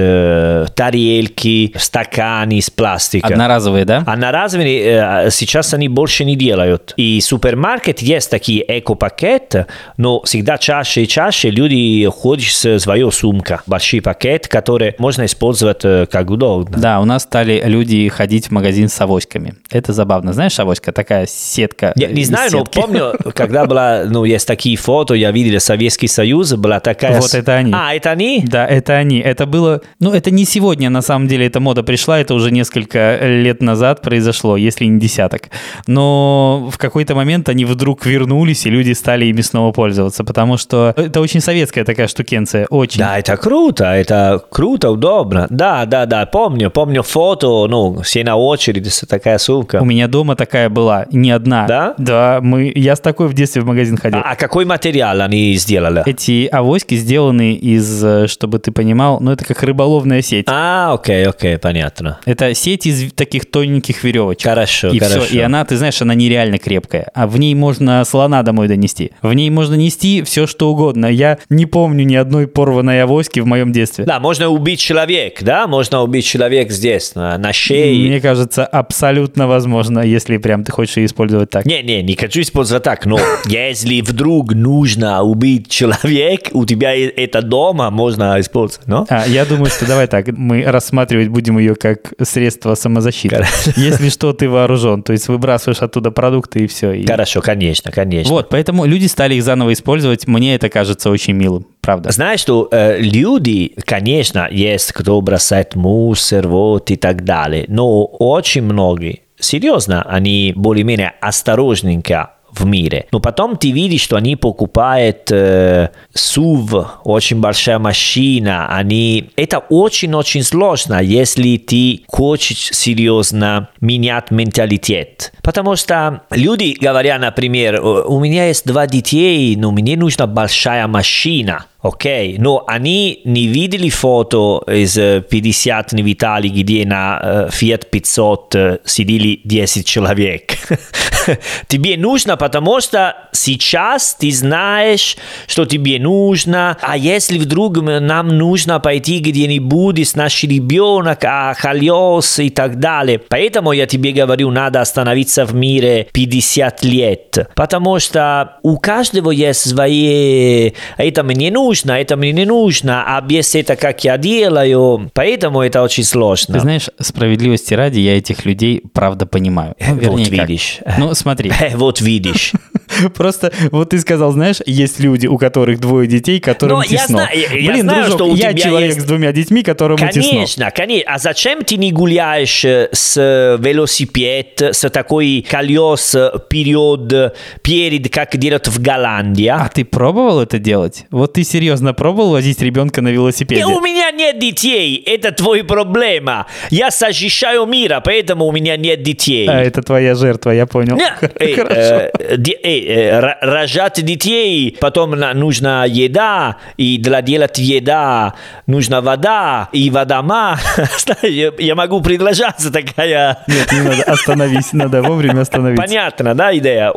тарелки, стаканы из пластика. Одноразовые, да? Одноразовые сейчас они больше не делают. И супермаркет есть такие эко-пакеты, но всегда чаще и чаще люди ходят с своей сумкой. Большой пакет, который можно использовать как удобно. Да, у нас стали люди ходить в магазин с авоськами. Это забавно. Знаешь, авоська такая сетка. Я не знаю, но сетки. помню, когда была, ну, есть такие фото, я видел Советский Союз, была такая... Вот это они. А, это они? Да, это они. Это было... Ну, это не сегодня, на самом деле, эта мода пришла, это уже несколько лет назад произошло, если не десяток. Но в какой-то момент они вдруг вернулись, и люди стали ими снова пользоваться, потому что это очень советская такая штукенция, очень. Да, это круто, это круто, удобно. Да, да, да, помню, помню фото, ну, все на очереди, такая сумка. У меня дома такая была, не одна. Да? Да, мы, я с такой в детстве в магазин ходил. А, а какой материал они сделали? Эти авоськи сделаны из, э, чтобы ты понимал, ну это как рыболовная сеть. А, окей, окей, понятно. Это сеть из таких тоненьких веревочек. Хорошо, и хорошо. Все. И она, ты знаешь, она нереально крепкая. А в ней можно слона домой донести. В ней можно нести все, что угодно. Я не помню ни одной порванной авоськи в моем детстве. Да, можно убить человека, да? Можно убить человека здесь, на, на шее. Мне кажется, абсолютно возможно, если прям ты хочешь ее использовать так. Не, не, не хочу использовать так, но если вдруг нужно убить человек, у тебя это дома можно использовать, но? А, я думаю, что давай так, мы рассматривать будем ее как средство самозащиты. Хорошо. Если что, ты вооружен, то есть выбрасываешь оттуда продукты и все. И... Хорошо, конечно, конечно. Вот, поэтому люди стали их заново использовать. Мне это кажется очень милым, правда. Знаешь, что э, люди, конечно, есть кто бросает мусор, вот и так далее, но очень многие, серьезно, они более-менее осторожненько в мире. Но потом ты видишь, что они покупают э, SUV, очень большая машина. Они... Это очень-очень сложно, если ты хочешь серьезно менять менталитет. Потому что люди говорят, например, у меня есть два детей, но мне нужна большая машина. Они не видели фото из 50 в Италии, где на э, Fiat 500 э, сидели 10 человек. тебе нужно, потому что сейчас ты знаешь, что тебе нужно, а если вдруг нам нужно пойти где-нибудь с нашим ребенок, а колес и так далее. Поэтому я тебе говорю, надо остановиться в мире 50 лет, потому что у каждого есть свои... Это мне нужно, нужно, это мне не нужно, а без этого как я делаю. Поэтому это очень сложно. Ты знаешь, справедливости ради, я этих людей правда понимаю. Ну, вернее, вот видишь. Как. Ну, смотри. Вот видишь. Просто вот ты сказал, знаешь, есть люди, у которых двое детей, которым Но тесно. Я знаю, я Блин, знаю, дружок, что у я тебя человек есть... с двумя детьми, которому конечно, тесно. Конечно, конечно. А зачем ты не гуляешь с велосипед, с такой колес период, перед, как делают в Голландии? А ты пробовал это делать? Вот ты серьезно пробовал возить ребенка на велосипеде? И у меня нет детей, это твой проблема. Я защищаю мира, поэтому у меня нет детей. А это твоя жертва, я понял. Эй, э, э, рожать детей, потом нужна еда, и для делать еда нужна вода, и вода ма. Я могу предложаться такая... Нет, не надо, остановись, надо вовремя остановиться. Понятно, да, идея?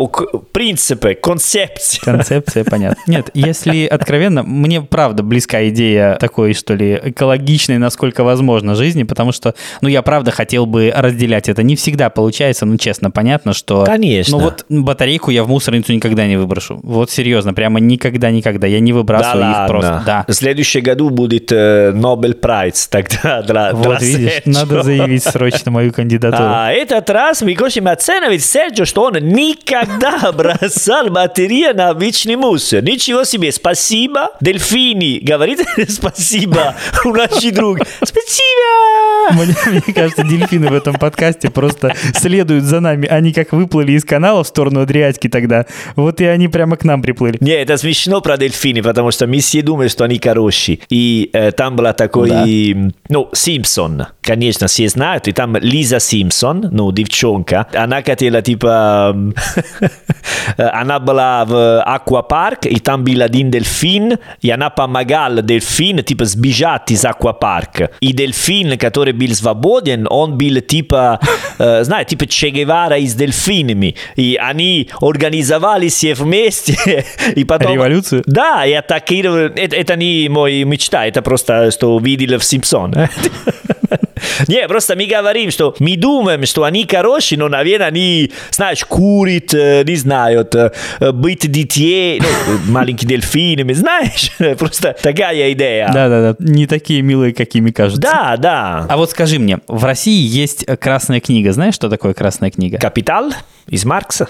Принципы, концепция. Концепция, понятно. Нет, если откровенно, мне правда близка идея такой, что ли, экологичной, насколько возможно, жизни, потому что, ну, я правда хотел бы разделять это. Не всегда получается, ну, честно, понятно, что... Конечно. Ну, вот батарейку я в мусорницу никогда не выброшу. Вот серьезно, прямо никогда-никогда. Я не выбрасываю да их ладно. просто. Да. В следующем году будет э, Нобель Прайс тогда для, Вот для видишь, Серджио. надо заявить срочно мою кандидатуру. А этот раз мы хотим оценивать Серджио, что он никогда бросал батареи на обычный мусор. Ничего себе, спасибо. Дельфини, говорит спасибо, у наших друг. Спасибо! Мне, мне кажется, дельфины в этом подкасте просто следуют за нами. Они как выплыли из канала в сторону Адриатики тогда, вот и они прямо к нам приплыли. Не, это смешно про дельфины, потому что мы все думаем, что они хорошие. И э, там была такой, Да. ну, Симпсон, конечно, все знают, и там Лиза Симпсон, ну, девчонка, она хотела, типа, м, она была в аквапарк, и там был один дельфин, и она помогала дельфин, типа, сбежать из аквапарка. И дельфин, который был свободен, он был, типа, э, знаете, типа Че Гевара с дельфинами. И они организовали все вместе, и потом... Революцию? Да, и атакировали... Это, это не мой мечта, это просто, что видели в Симпсон. Не, просто мы говорим, что мы думаем, что они хорошие, но, наверное, они, знаешь, курят, э, не знают, э, быть детей, ну, маленькие дельфинами, знаешь, просто такая идея. Да-да-да, не такие милые, какими кажутся. Да, да. А вот скажи мне, в России есть э, красная книга. Знаешь, что такое красная книга? Капитал из Маркса.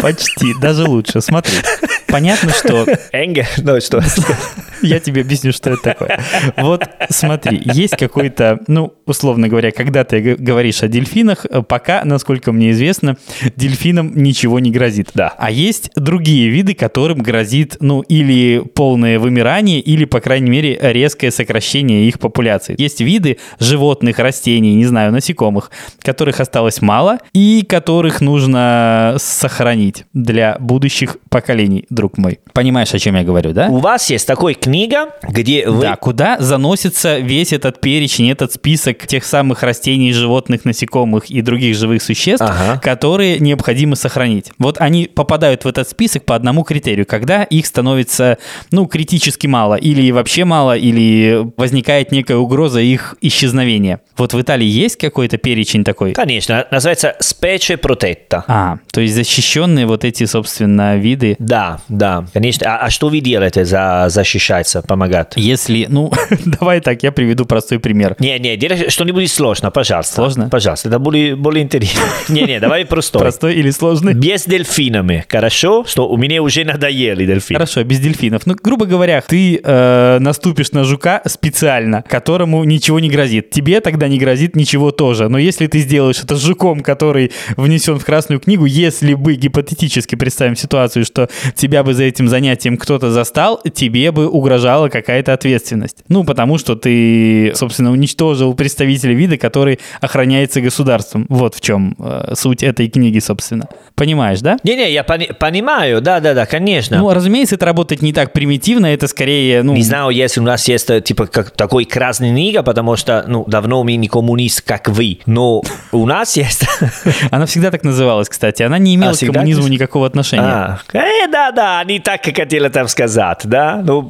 Почти, даже лучше. Смотри, понятно, что Энгель, ну что? Я тебе объясню, что это такое. Вот смотри, есть какой-то, ну, условно говоря, когда ты говоришь о дельфинах, э, пока, насколько мне известно, дельфинам ничего не грозит. Да. А есть другие виды, которым грозит, ну, или полное вымирание, или, по крайней мере, резкое сокращение их популяции. Есть виды животных, растений, не знаю, насекомых, которых осталось мало и которых нужно сохранить для будущих поколений, друг мой. Понимаешь, о чем я говорю, да? У вас есть такой книга, где вы... Да, куда заносится весь этот перечень, этот список тех самых растений, животных, насекомых и других живых существ, Ага. которые необходимо сохранить. Вот они попадают в этот список по одному критерию, когда их становится, ну, критически мало, или вообще мало, или возникает некая угроза их исчезновения. Вот в Италии есть какой-то перечень такой? Конечно, называется Specie Protetta. А, то есть защищенные вот эти, собственно, виды. Да, да, конечно. А, а что вы делаете за защищаться, помогать? Если, ну, давай так, я приведу простой пример. Не, не, делай что-нибудь сложно, пожалуйста. Сложно? Пожалуйста, это более, более интересно. Не, не, давай простой. Простой или сложный? Без дельфинами, хорошо? Что у меня уже надоели дельфины. Хорошо, без дельфинов. Ну, грубо говоря, ты э, наступишь на жука специально, которому ничего не грозит. Тебе тогда не грозит ничего тоже. Но если ты сделаешь это с жуком, который внесен в Красную книгу, если бы гипотетически представим ситуацию, что тебя бы за этим занятием кто-то застал, тебе бы угрожала какая-то ответственность. Ну, потому что ты, собственно, уничтожил представителя вида, который охраняется государством. Вот в чем э, суть этой книги, собственно. Понимаешь, да? Не-не, я пони- понимаю, да-да-да, конечно. Ну, разумеется, это работает не так примитивно, это скорее, ну... Не знаю, если у нас есть э, типа как, такой красный книга, потому что, ну, давно мы не коммунист, как вы, но у нас есть... Она всегда так называлась, кстати. Она не имела А, к коммунизму никакого отношения. А, э, да-да, они так хотели там сказать, да? Ну,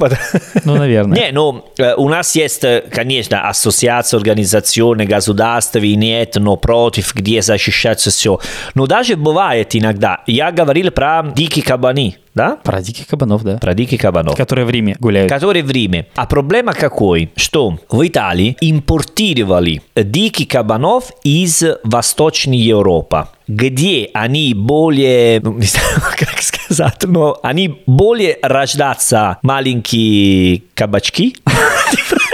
Ну, наверное. Не, ну, э, у нас есть, э, конечно, ассоциация, организационы, государства, нет, но против, где защищаться все. Но даже бывает иногда. Я говорил про дикие кабаны, да? Про диких кабанов, да. Про диких кабанов. Которые в Риме гуляют. Которые в Риме. А проблема какой? Что в Италии импортировали диких кабанов из Восточной Европы, где они более, ну, не знаю, как сказать, но они более рождаются маленькие кабачки.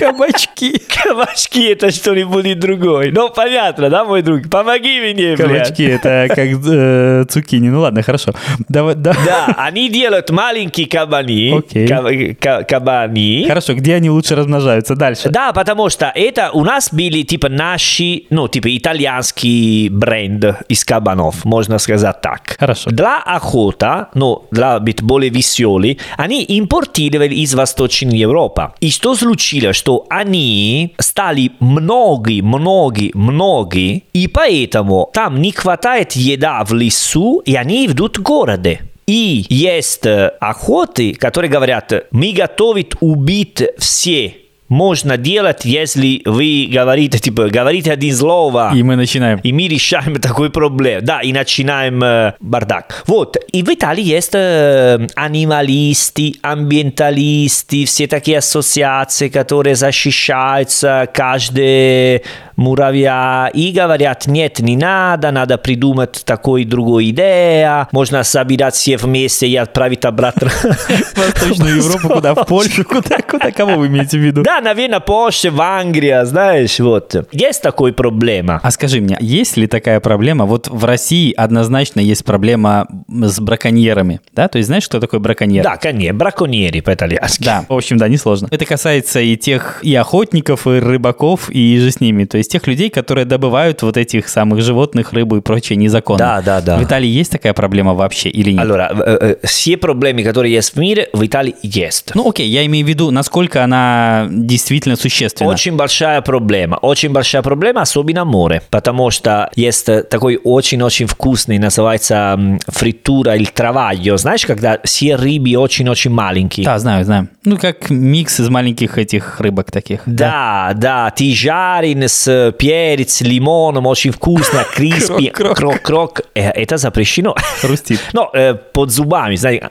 Кабачки. Кабачки это что-нибудь другое. Ну, понятно, да, мой друг? Помоги мне, блядь. Кабачки, это как э, цукини. Ну ладно, хорошо. Давай, да. Да, они делают маленькие кабани. Окей. ка- ка- кабани. Хорошо, где они лучше размножаются? Дальше. Да, потому что это у нас были типа наши, ну, типа итальянский бренд из кабанов, можно сказать так. Хорошо. Для охота, ну, для быть более веселый, они импортировали из Восточной Европы. И что случилось, что они стали многие, многие, многие, и поэтому там не хватает еда в лесу, и они идут в городе. И есть охоты, которые говорят, мы готовы убить все. Можно делать, если вы говорите, типа, говорите один слово, И мы начинаем. и мы решаем такой проблем. Да, и начинаем э, бардак. Вот. И в Италии есть э, анималисты, амbientалисты, все такие ассоциации, которые защищаются каждый муравья и говорят, нет, не надо, надо придумать такой другой идея, можно собирать все вместе и отправить обратно. В Восточную Европу, куда? В Польшу? Куда? Куда? Кого вы имеете в виду? Да, наверное, позже в Англии, знаешь, вот. Есть такой проблема. А скажи мне, есть ли такая проблема? Вот в России однозначно есть проблема с браконьерами, да? То есть знаешь, что такое браконьер? Да, конечно, браконьери по-итальянски. Да, в общем, да, несложно. Это касается и тех, и охотников, и рыбаков, и же с ними. То есть тех людей, которые добывают вот этих самых животных, рыбу и прочее незаконно. Да, да, да. В Италии есть такая проблема вообще или нет? Allora, э, э, все проблемы, которые есть в мире, в Италии есть. Ну окей, я имею в виду, насколько она действительно существенна. Очень большая проблема, очень большая проблема, особенно море, потому что есть э, такой очень-очень вкусный, называется фритура или travaglio, знаешь, когда все рыбы очень-очень маленькие. Да, знаю, знаю. Ну, как микс из маленьких этих рыбок таких. Да, да, ты жарен с перец, лимоном, очень вкусно, криспи, Крок-крок. Э, Это запрещено. Хрустит. Но э, под зубами, знаете,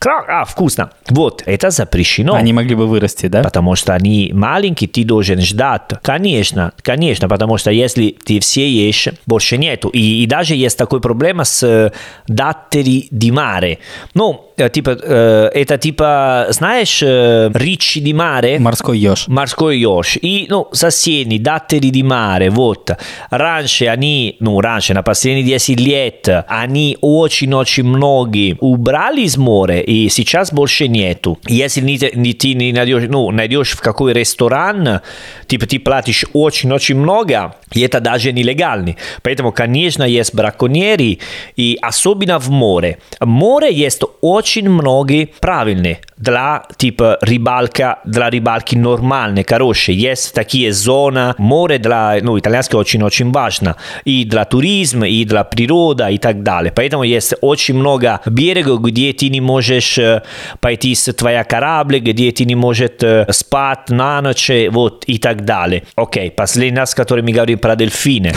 крок, а, вкусно. Вот, это запрещено. Они могли бы вырасти, да? Потому что они маленькие, ты должен ждать. Конечно, конечно, потому что если ты все ешь, больше нету. И, и даже есть такой проблема с э, даттери di mare. Ну, типа, э, это типа, знаешь, э, ричи di mare? Морской еж. морской еж. И, ну, соседи, даттери di mare, вот. Раньше они, ну, раньше, на последние 10 лет, они очень-очень многие убрали из моря, и сейчас больше нету. Если не, не- ты не найдешь, ну, найдешь в какой ресторан, типа, ты платишь очень-очень много, и это даже нелегально. Поэтому, конечно, есть браконьери, и особенно в море. В море есть очень много правильных для, типа, рыбалка, для рыбалки нормальной, хорошей. Есть такие зоны, море для, ну, итальянское очень-очень важно. И для туризма, и для природы, и так далее. Поэтому есть очень много берегов, где ты не можешь э, пойти с твоя корабль, где ты не можешь э, спать на ночь, вот, и так далее. Окей, последний раз, который мы говорим про дельфины.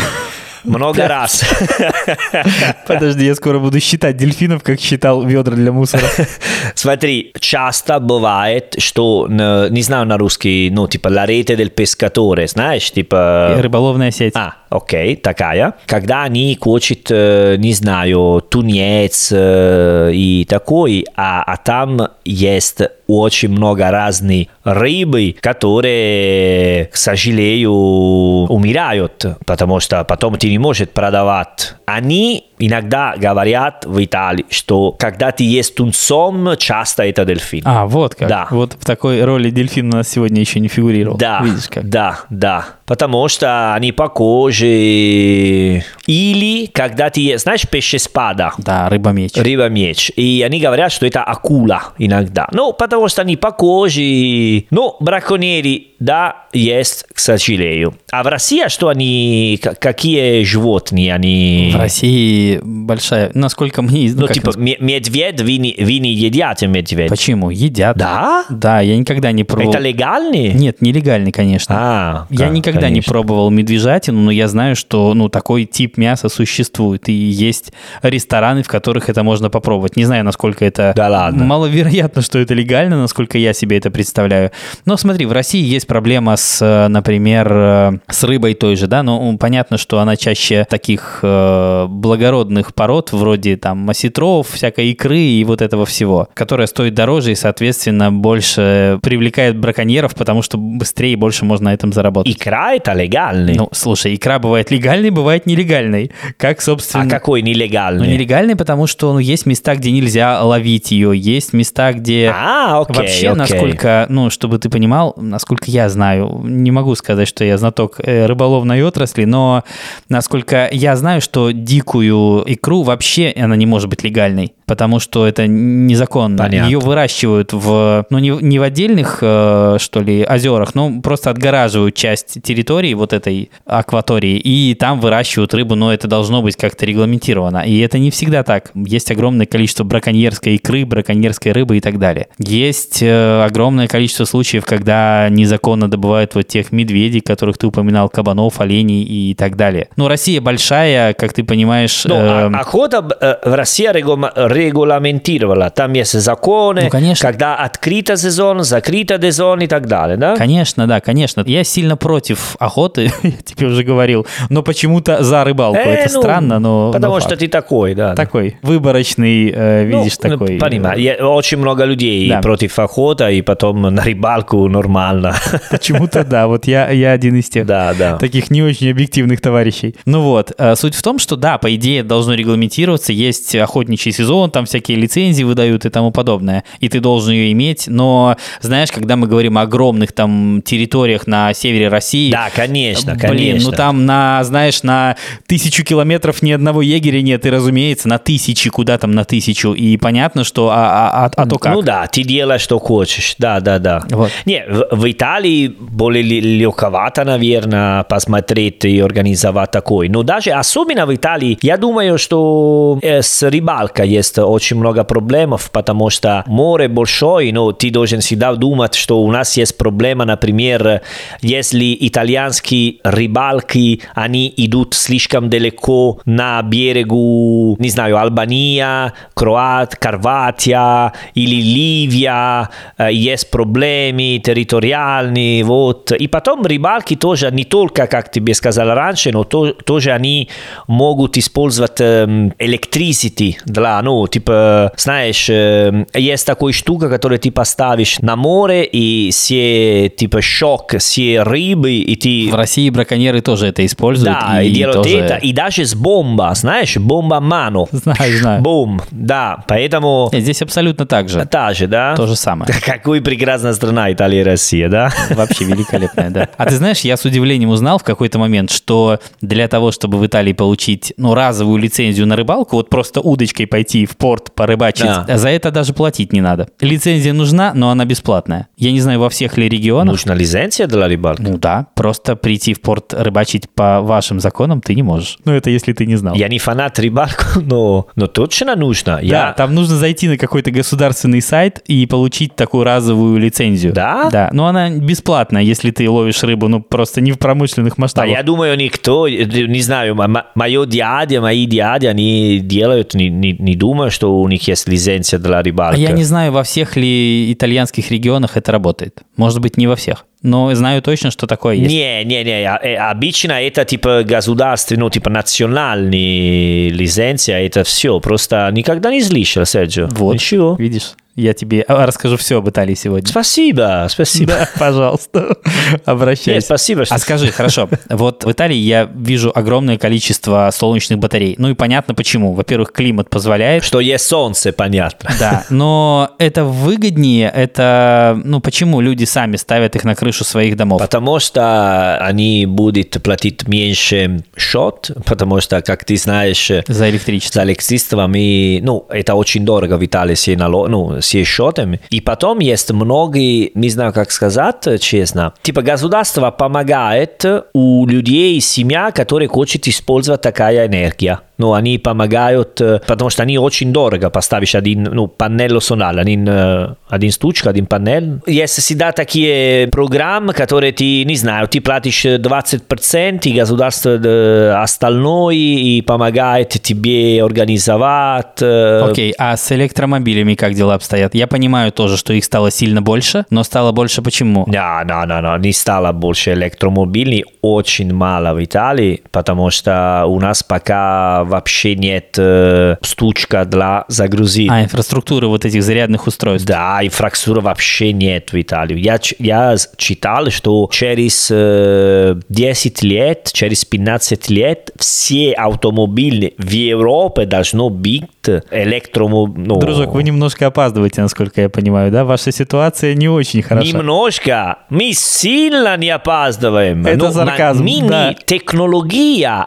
Много раз. Подожди, я скоро буду считать дельфинов, как считал ведра для мусора. Смотри, часто бывает, что, н- не знаю на русский, ну, типа, la rete del pescatore, знаешь, типа... Рыболовная сеть. А, окей, такая. Когда они хочет, э, не знаю, тунец э, и такой, а, а там есть очень много разной рыбы, которые, к сожалению, умирают, потому что потом ты не можешь продавать. Они иногда говорят в Италии, что когда ты есть тунцом, часто это дельфин. А, вот как. Да. Вот в такой роли дельфин у нас сегодня еще не фигурировал. Да, Видишь как. да, да. Потому что они похожи. Или когда ты ешь, знаешь, пище-спада, Да, рыба-меч. рыба-меч, и они говорят, что это акула иногда. Ну, потому что они похожи. Ну, браконьери, да, есть, к сожалению. А в России что они, какие животные они... В России большая, насколько мне... Ну, как типа, ме- медведь, вы не, вы не едите медведь? Почему? Едят. Да? Да, я никогда не пробовал. Это легальный? Нет, нелегальный, конечно. А, Я да, никогда не конечно. пробовал медвежатину, но я знаю, что ну, такой тип мяса существует. И есть рестораны, в которых это можно попробовать. Не знаю, насколько это... Да ладно. Маловероятно, что это легально, насколько я себе это представляю. Но смотри, в России есть проблема с, э, например, э, с рыбой той же, да, но м, понятно, что она чаще таких э, благородных пород, вроде там осетров, всякой икры и вот этого всего, которая стоит дороже и, соответственно, больше привлекает браконьеров, потому что быстрее и больше можно на этом заработать. Икра это легальный. Ну, слушай, икра бывает легальной, бывает нелегальной. Как, собственно... а какой нелегальный? Ну, нелегальный, потому что ну, есть места, где нельзя ловить ее, есть места, где... А, окей, Вообще, окей. насколько, ну, чтобы ты понимал, насколько я знаю, не могу сказать, что я знаток э, рыболовной отрасли, но насколько я знаю, что дикую икру вообще она не может быть легальной, потому что это незаконно. Понятно. Ее выращивают в, ну, не, не в отдельных, э, что ли, озерах, но просто отгораживают часть территории вот этой акватории, и там выращивают рыбу, но это должно быть как-то регламентировано. И это не всегда так. Есть огромное количество браконьерской икры, браконьерской рыбы и так далее. Есть э, огромное количество случаев, когда незаконно добывают вот тех медведей, которых ты упоминал, кабанов, оленей и так далее. Ну, Россия большая, как ты понимаешь... Ну, а- эм, охота э, в России регула- регламентировала. Там есть законы, Ну, конечно. когда открыта сезон, закрыта сезон и так далее, да? Конечно, да, конечно. Я сильно против охоты, я тебе уже говорил, но почему-то за рыбалку. Э, Это ну, странно, но... Потому но что факт. ты такой, да. такой выборочный, э, Ну, видишь, такой. Понимаю, Я- очень много людей Да. против охоты, и потом на рыбалку нормально. Почему-то да, вот я, я один из тех. Да, да. Таких не очень объективных товарищей. Ну вот, э, суть в том, что да, по идее должно регламентироваться, есть охотничий сезон, там всякие лицензии выдают и тому подобное, и ты должен ее иметь, но знаешь, когда мы говорим о огромных там территориях на севере России, Да, конечно, Блин, конечно. ну там на, знаешь, на тысячу километров ни одного егеря нет, и, разумеется, на тысячи, куда там на тысячу, и понятно, что, а, а, а- а то как? Ну да, ты делаешь, что хочешь. Да, да, да. Вот. Не, в, в Италии более легковато, наверное, посмотреть и организовать такой. Но даже особенно в Италии, я думаю, что э, с рыбалкой есть очень много проблемов, потому что море большое, но ты должен всегда думать, что у нас есть проблема, например, если итальянские рыбалки, они идут слишком далеко на берегу, не знаю, Албания, Кроат, Хорватия или Ливия, есть проблемы территориальные, вот. И потом рыбалки тоже не только, как тебе сказал раньше, но то- тоже они могут использовать electricity для, ну, типа, знаешь, есть такая штука, которую ты поставишь на море, и все, типа, шок, все рыбы, и ты... В России браконьеры тоже это используют. Да, и, делают тоже- это, и даже с бомба, знаешь, бомба мано. Знаю, знаю. Бум, да, поэтому... Нет, Здесь абсолютно так же. Та же, да? То же самое. Какой прекрасная страна Италия и Россия, да? Вообще великолепная, да. А ты знаешь, я с удивлением узнал в какой-то момент, что для того, чтобы в Италии получить ну, разовую лицензию на рыбалку, вот просто удочкой пойти в порт порыбачить, Да. за это даже платить не надо. Лицензия нужна, но она бесплатная. Я не знаю, во всех ли регионах. Нужна лицензия для рыбалки? Ну да, просто прийти в порт рыбачить по вашим законам ты не можешь. Ну, это если ты не знал. Я не фанат рыбалку, но, но точно нужно. Да, Я... там нужно зайти на какой-то государственный сайт и получить такую разовую лицензию. Да? Да, но она бесплатная, если ты ловишь рыбу, ну, просто не в промышленных А масштабах. я думаю, никто, не знаю, мое дядя, мои дяди, они делают, не, не, не думаю, что у них есть лицензия для рыбалки. А я не знаю, во всех ли итальянских регионах это работает. Может быть, не во всех. Но знаю точно, что такое есть. Не, не, не, а- э, обычно это типа государственный, ну, типа национальный лицензия, это все. Просто никогда не слышал, Серджио. Вот. Ничего. Видишь, я тебе а, расскажу все об Италии сегодня. Спасибо, спасибо. Да, пожалуйста, обращайся. Нет, спасибо, что... А скажи, хорошо, вот в Италии я вижу огромное количество солнечных батарей. Ну и понятно почему. Во-первых, климат позволяет. Что есть солнце, понятно. Да, но это выгоднее, это, ну почему люди сами ставят их на крышу своих домов? Потому что они будут платить меньше счет, потому что, как ты знаешь, За электричество. за электричество мы, ну, это очень дорого в Италии все, нало, ну, все счетами. И потом есть многие, не знаю, как сказать честно, типа государство помогает у людей, семья, которые хочет использовать такая энергия. Ну, они помогают, потому что они очень дорого поставишь один, ну, панель солар, один, один штучка, один панель. Есть всегда такие программы, которые ты, не знаю, ты платишь 20%, и государство остальное и помогает тебе организовать. Окей, а с электромобилями как дела обстоят? Я понимаю тоже, что их стало сильно больше, но стало больше почему? Да, да, да, да, не стало больше электромобилей, очень мало в Италии, потому что у нас пока вообще нет э, стучка для загрузить. А, инфраструктуры вот этих зарядных устройств. Да, инфраструктуры вообще нет в Италии. Я, я читал, что через э, 10 лет, через 15 лет все автомобили в Европе должно быть электромоб... ну, Дружок, вы немножко опаздываете, насколько я понимаю, да? Ваша ситуация не очень хороша. Немножко. Мы сильно не опаздываем. Это Ну, сарказм, мы да.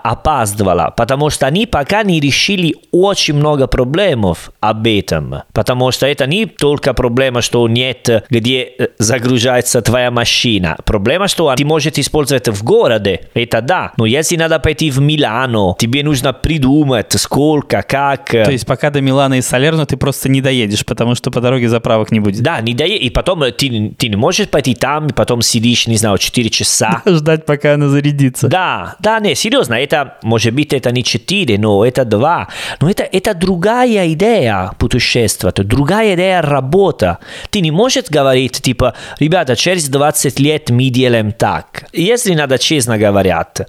опаздывала, потому что они пока не решили очень много проблемов об этом. Потому что это не только проблема, что нет, где э, загружается твоя машина. Проблема, что ты можешь использовать в городе. Это да. Но если надо пойти в Милано, тебе нужно придумать, сколько, как. То есть пока до Милана и Салерно ты просто не доедешь, потому что по дороге заправок не будет. Да, не дае, и потом э, ты, ты не можешь пойти там, и потом сидишь, не знаю, 4 часа. Ждать, пока она зарядится. Да, да, не, серьезно, это, может быть, это не 4, но это 2. Но это, это другая идея путешествовать, другая идея работа. Ты не можешь говорить, типа, ребята, через 20 лет мы делаем так. Если надо честно говорить,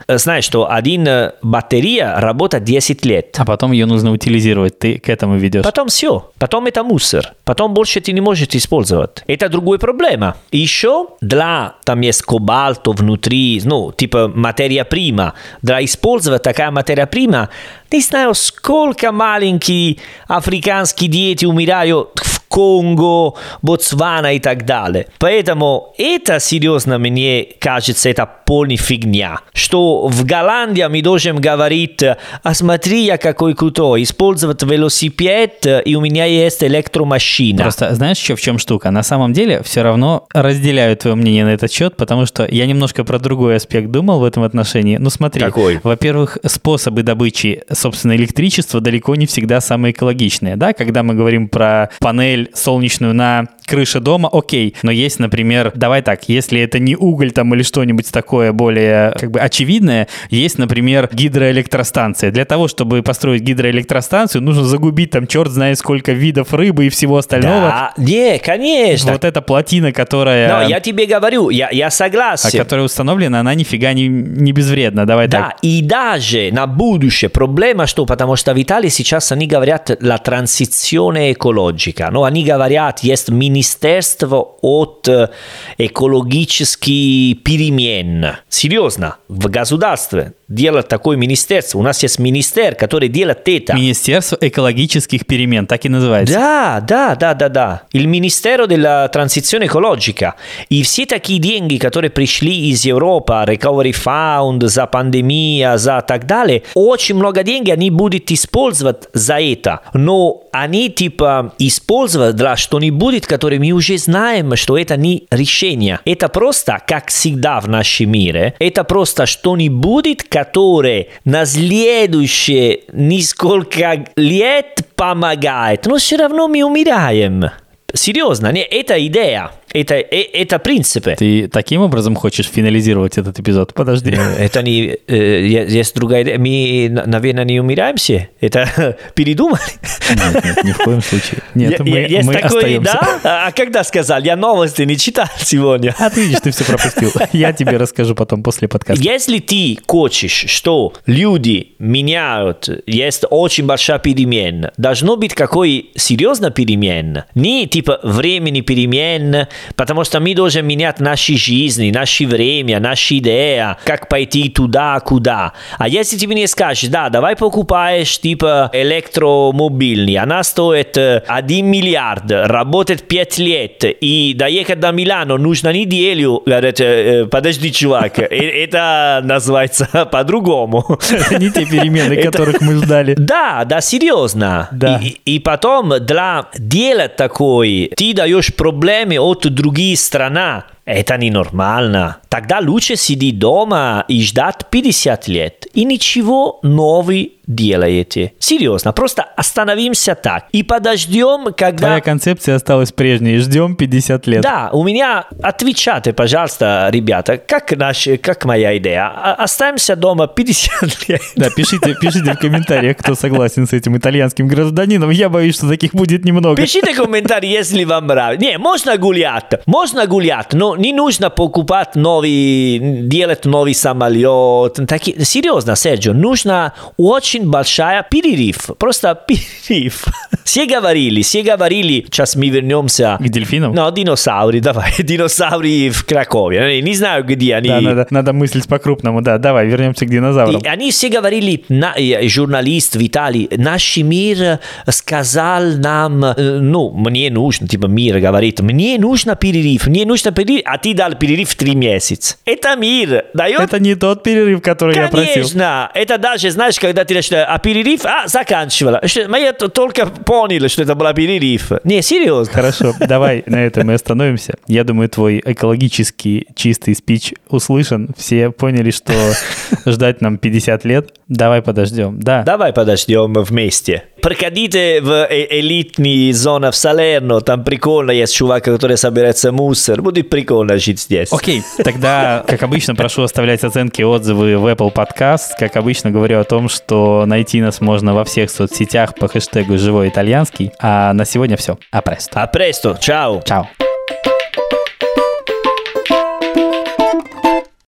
э, знаешь, что один батарея работает 10 лет. А потом ее нужно утилизировать. Ты к этому ведешь. Потом все. Потом это мусор. Потом больше ты не можешь использовать. Это другая проблема. Еще для, там есть кобальто внутри, ну, типа материя прима. Для использовать такая материя прима, не знаю, сколько маленькие африканские дети умирают в Конго, Ботсвана и так далее. Поэтому это серьезно мне кажется, это полная фигня. Что в Голландии мы должны говорить, а смотри, я какой крутой, использовать велосипед, и у меня есть электромашина. Просто знаешь, что в чем штука? На самом деле все равно разделяю твое мнение на этот счет, потому что я немножко про другой аспект думал в этом отношении. Ну смотри, Какой? во-первых, способы добычи, собственно, электричества далеко не всегда самые экологичные. Да? Когда мы говорим про панель солнечную на крыше дома, окей. Но есть, например, давай так, если это не уголь там или что-нибудь такое более как бы очевидное, есть, например, гидроэлектростанция. Для того, чтобы построить гидроэлектростанцию, нужно загубить там черт знает сколько видов рыбы и всего остального. Да, не, конечно. Вот эта плотина, которая, Но я тебе говорю, я, я а согласен. которая установлена, она нифига не, не безвредна. Давай Да, так. и даже на будущее проблема, что потому что в Италии сейчас они говорят la transizione ecologica, но они говорят, есть министерство от экологических перемен. Серьезно, в государстве делать такое министерство. У нас есть министер, который делает это. Министерство экологических перемен, так и называется. Да, да, да, да, да. Il Ministero della Transizione Ecologica. И все такие деньги, которые пришли из Европы, Recovery Fund, за пандемия, за так далее, очень много денег они будут использовать за это. Но они типа использовать для что-нибудь, которое мы уже знаем, что это не решение. Это просто, как всегда в нашем мире, это просто что-нибудь, который на следующие несколько лет помогает, но все равно мы умираем. Серьезно, не, это идея. Это, это принципы. Ты таким образом хочешь финализировать этот эпизод? Подожди. Это не... Есть другая идея. Мы, наверное, не умираемся. Это передумали? Нет, нет, ни в коем случае. Нет, мы, есть мы такое, остаемся. да? А когда сказал? Я новости не читал сегодня. А ты видишь, ты все пропустил. Я тебе расскажу потом после подкаста. Если ты хочешь, что люди меняют, есть очень большая перемена, должно быть какой серьезный перемен. Не типа времени перемен, потому что мы должны менять наши жизни, наше время, наши идеи, как пойти туда, куда. А если ты мне скажешь, да, давай покупаешь типа электромобильный, она стоит 1 миллиард, работает 5 лет, и доехать до Милана нужно неделю, говорит, подожди, чувак, это называется по-другому. Не те перемены, которых мы ждали. Да, да, серьезно. Да. И, и потом для делать такой, ты даешь проблемы от других стран. Это ненормально. Тогда лучше сидеть дома и ждать 50 лет. И ничего нового делаете. Серьезно, просто остановимся так. И подождем, когда... Твоя концепция осталась прежней. Ждем 50 лет. Да, у меня... Отвечайте, пожалуйста, ребята, как, наш, как моя идея. О- Оставимся дома 50 лет. Да, пишите, пишите в комментариях, кто согласен с этим итальянским гражданином. Я боюсь, что таких будет немного. Пишите комментарии, если вам нравится. Не, можно гулять, можно гулять, но не нужно покупать новый, делать новый самолет. Таки, серьезно, Серджио, нужно очень большая перерыв, просто перерыв. Все говорили, все говорили, сейчас мы вернемся. К дельфинам? No, динозавры, давай, динозавры в Кракове. Не знаю, где они. Да, надо, надо мыслить по-крупному. Да, давай, вернемся к динозаврам. И они все говорили, на, э, журналист Виталий, наш мир сказал нам, э, ну, мне нужно, типа мир говорит, мне нужно перерыв, мне нужно перерыв, а ты дал перерыв три месяца. Это мир дает... Это не тот перерыв, который я просил. Конечно, это даже, знаешь, когда ты начинаешь, а перерыв, а, заканчивала. Мы это только поняли, что это был перерыв. Не, серьезно. Хорошо, давай на этом и остановимся. Я думаю, твой экологически чистый спич услышан. Все поняли, что ждать нам 50 лет. Давай подождем. Да. Давай подождем вместе. В э- элитный зона в Салерно, там прикольно есть чувак, который собирается мусор. Будет прикольно жить здесь. Окей, тогда, как обычно, прошу оставлять оценки и отзывы в Apple Podcast. Как обычно, говорю о том, что найти нас можно во всех соцсетях по хэштегу «Живой итальянский». А на сегодня все. А престо. А престо, чао. Чао.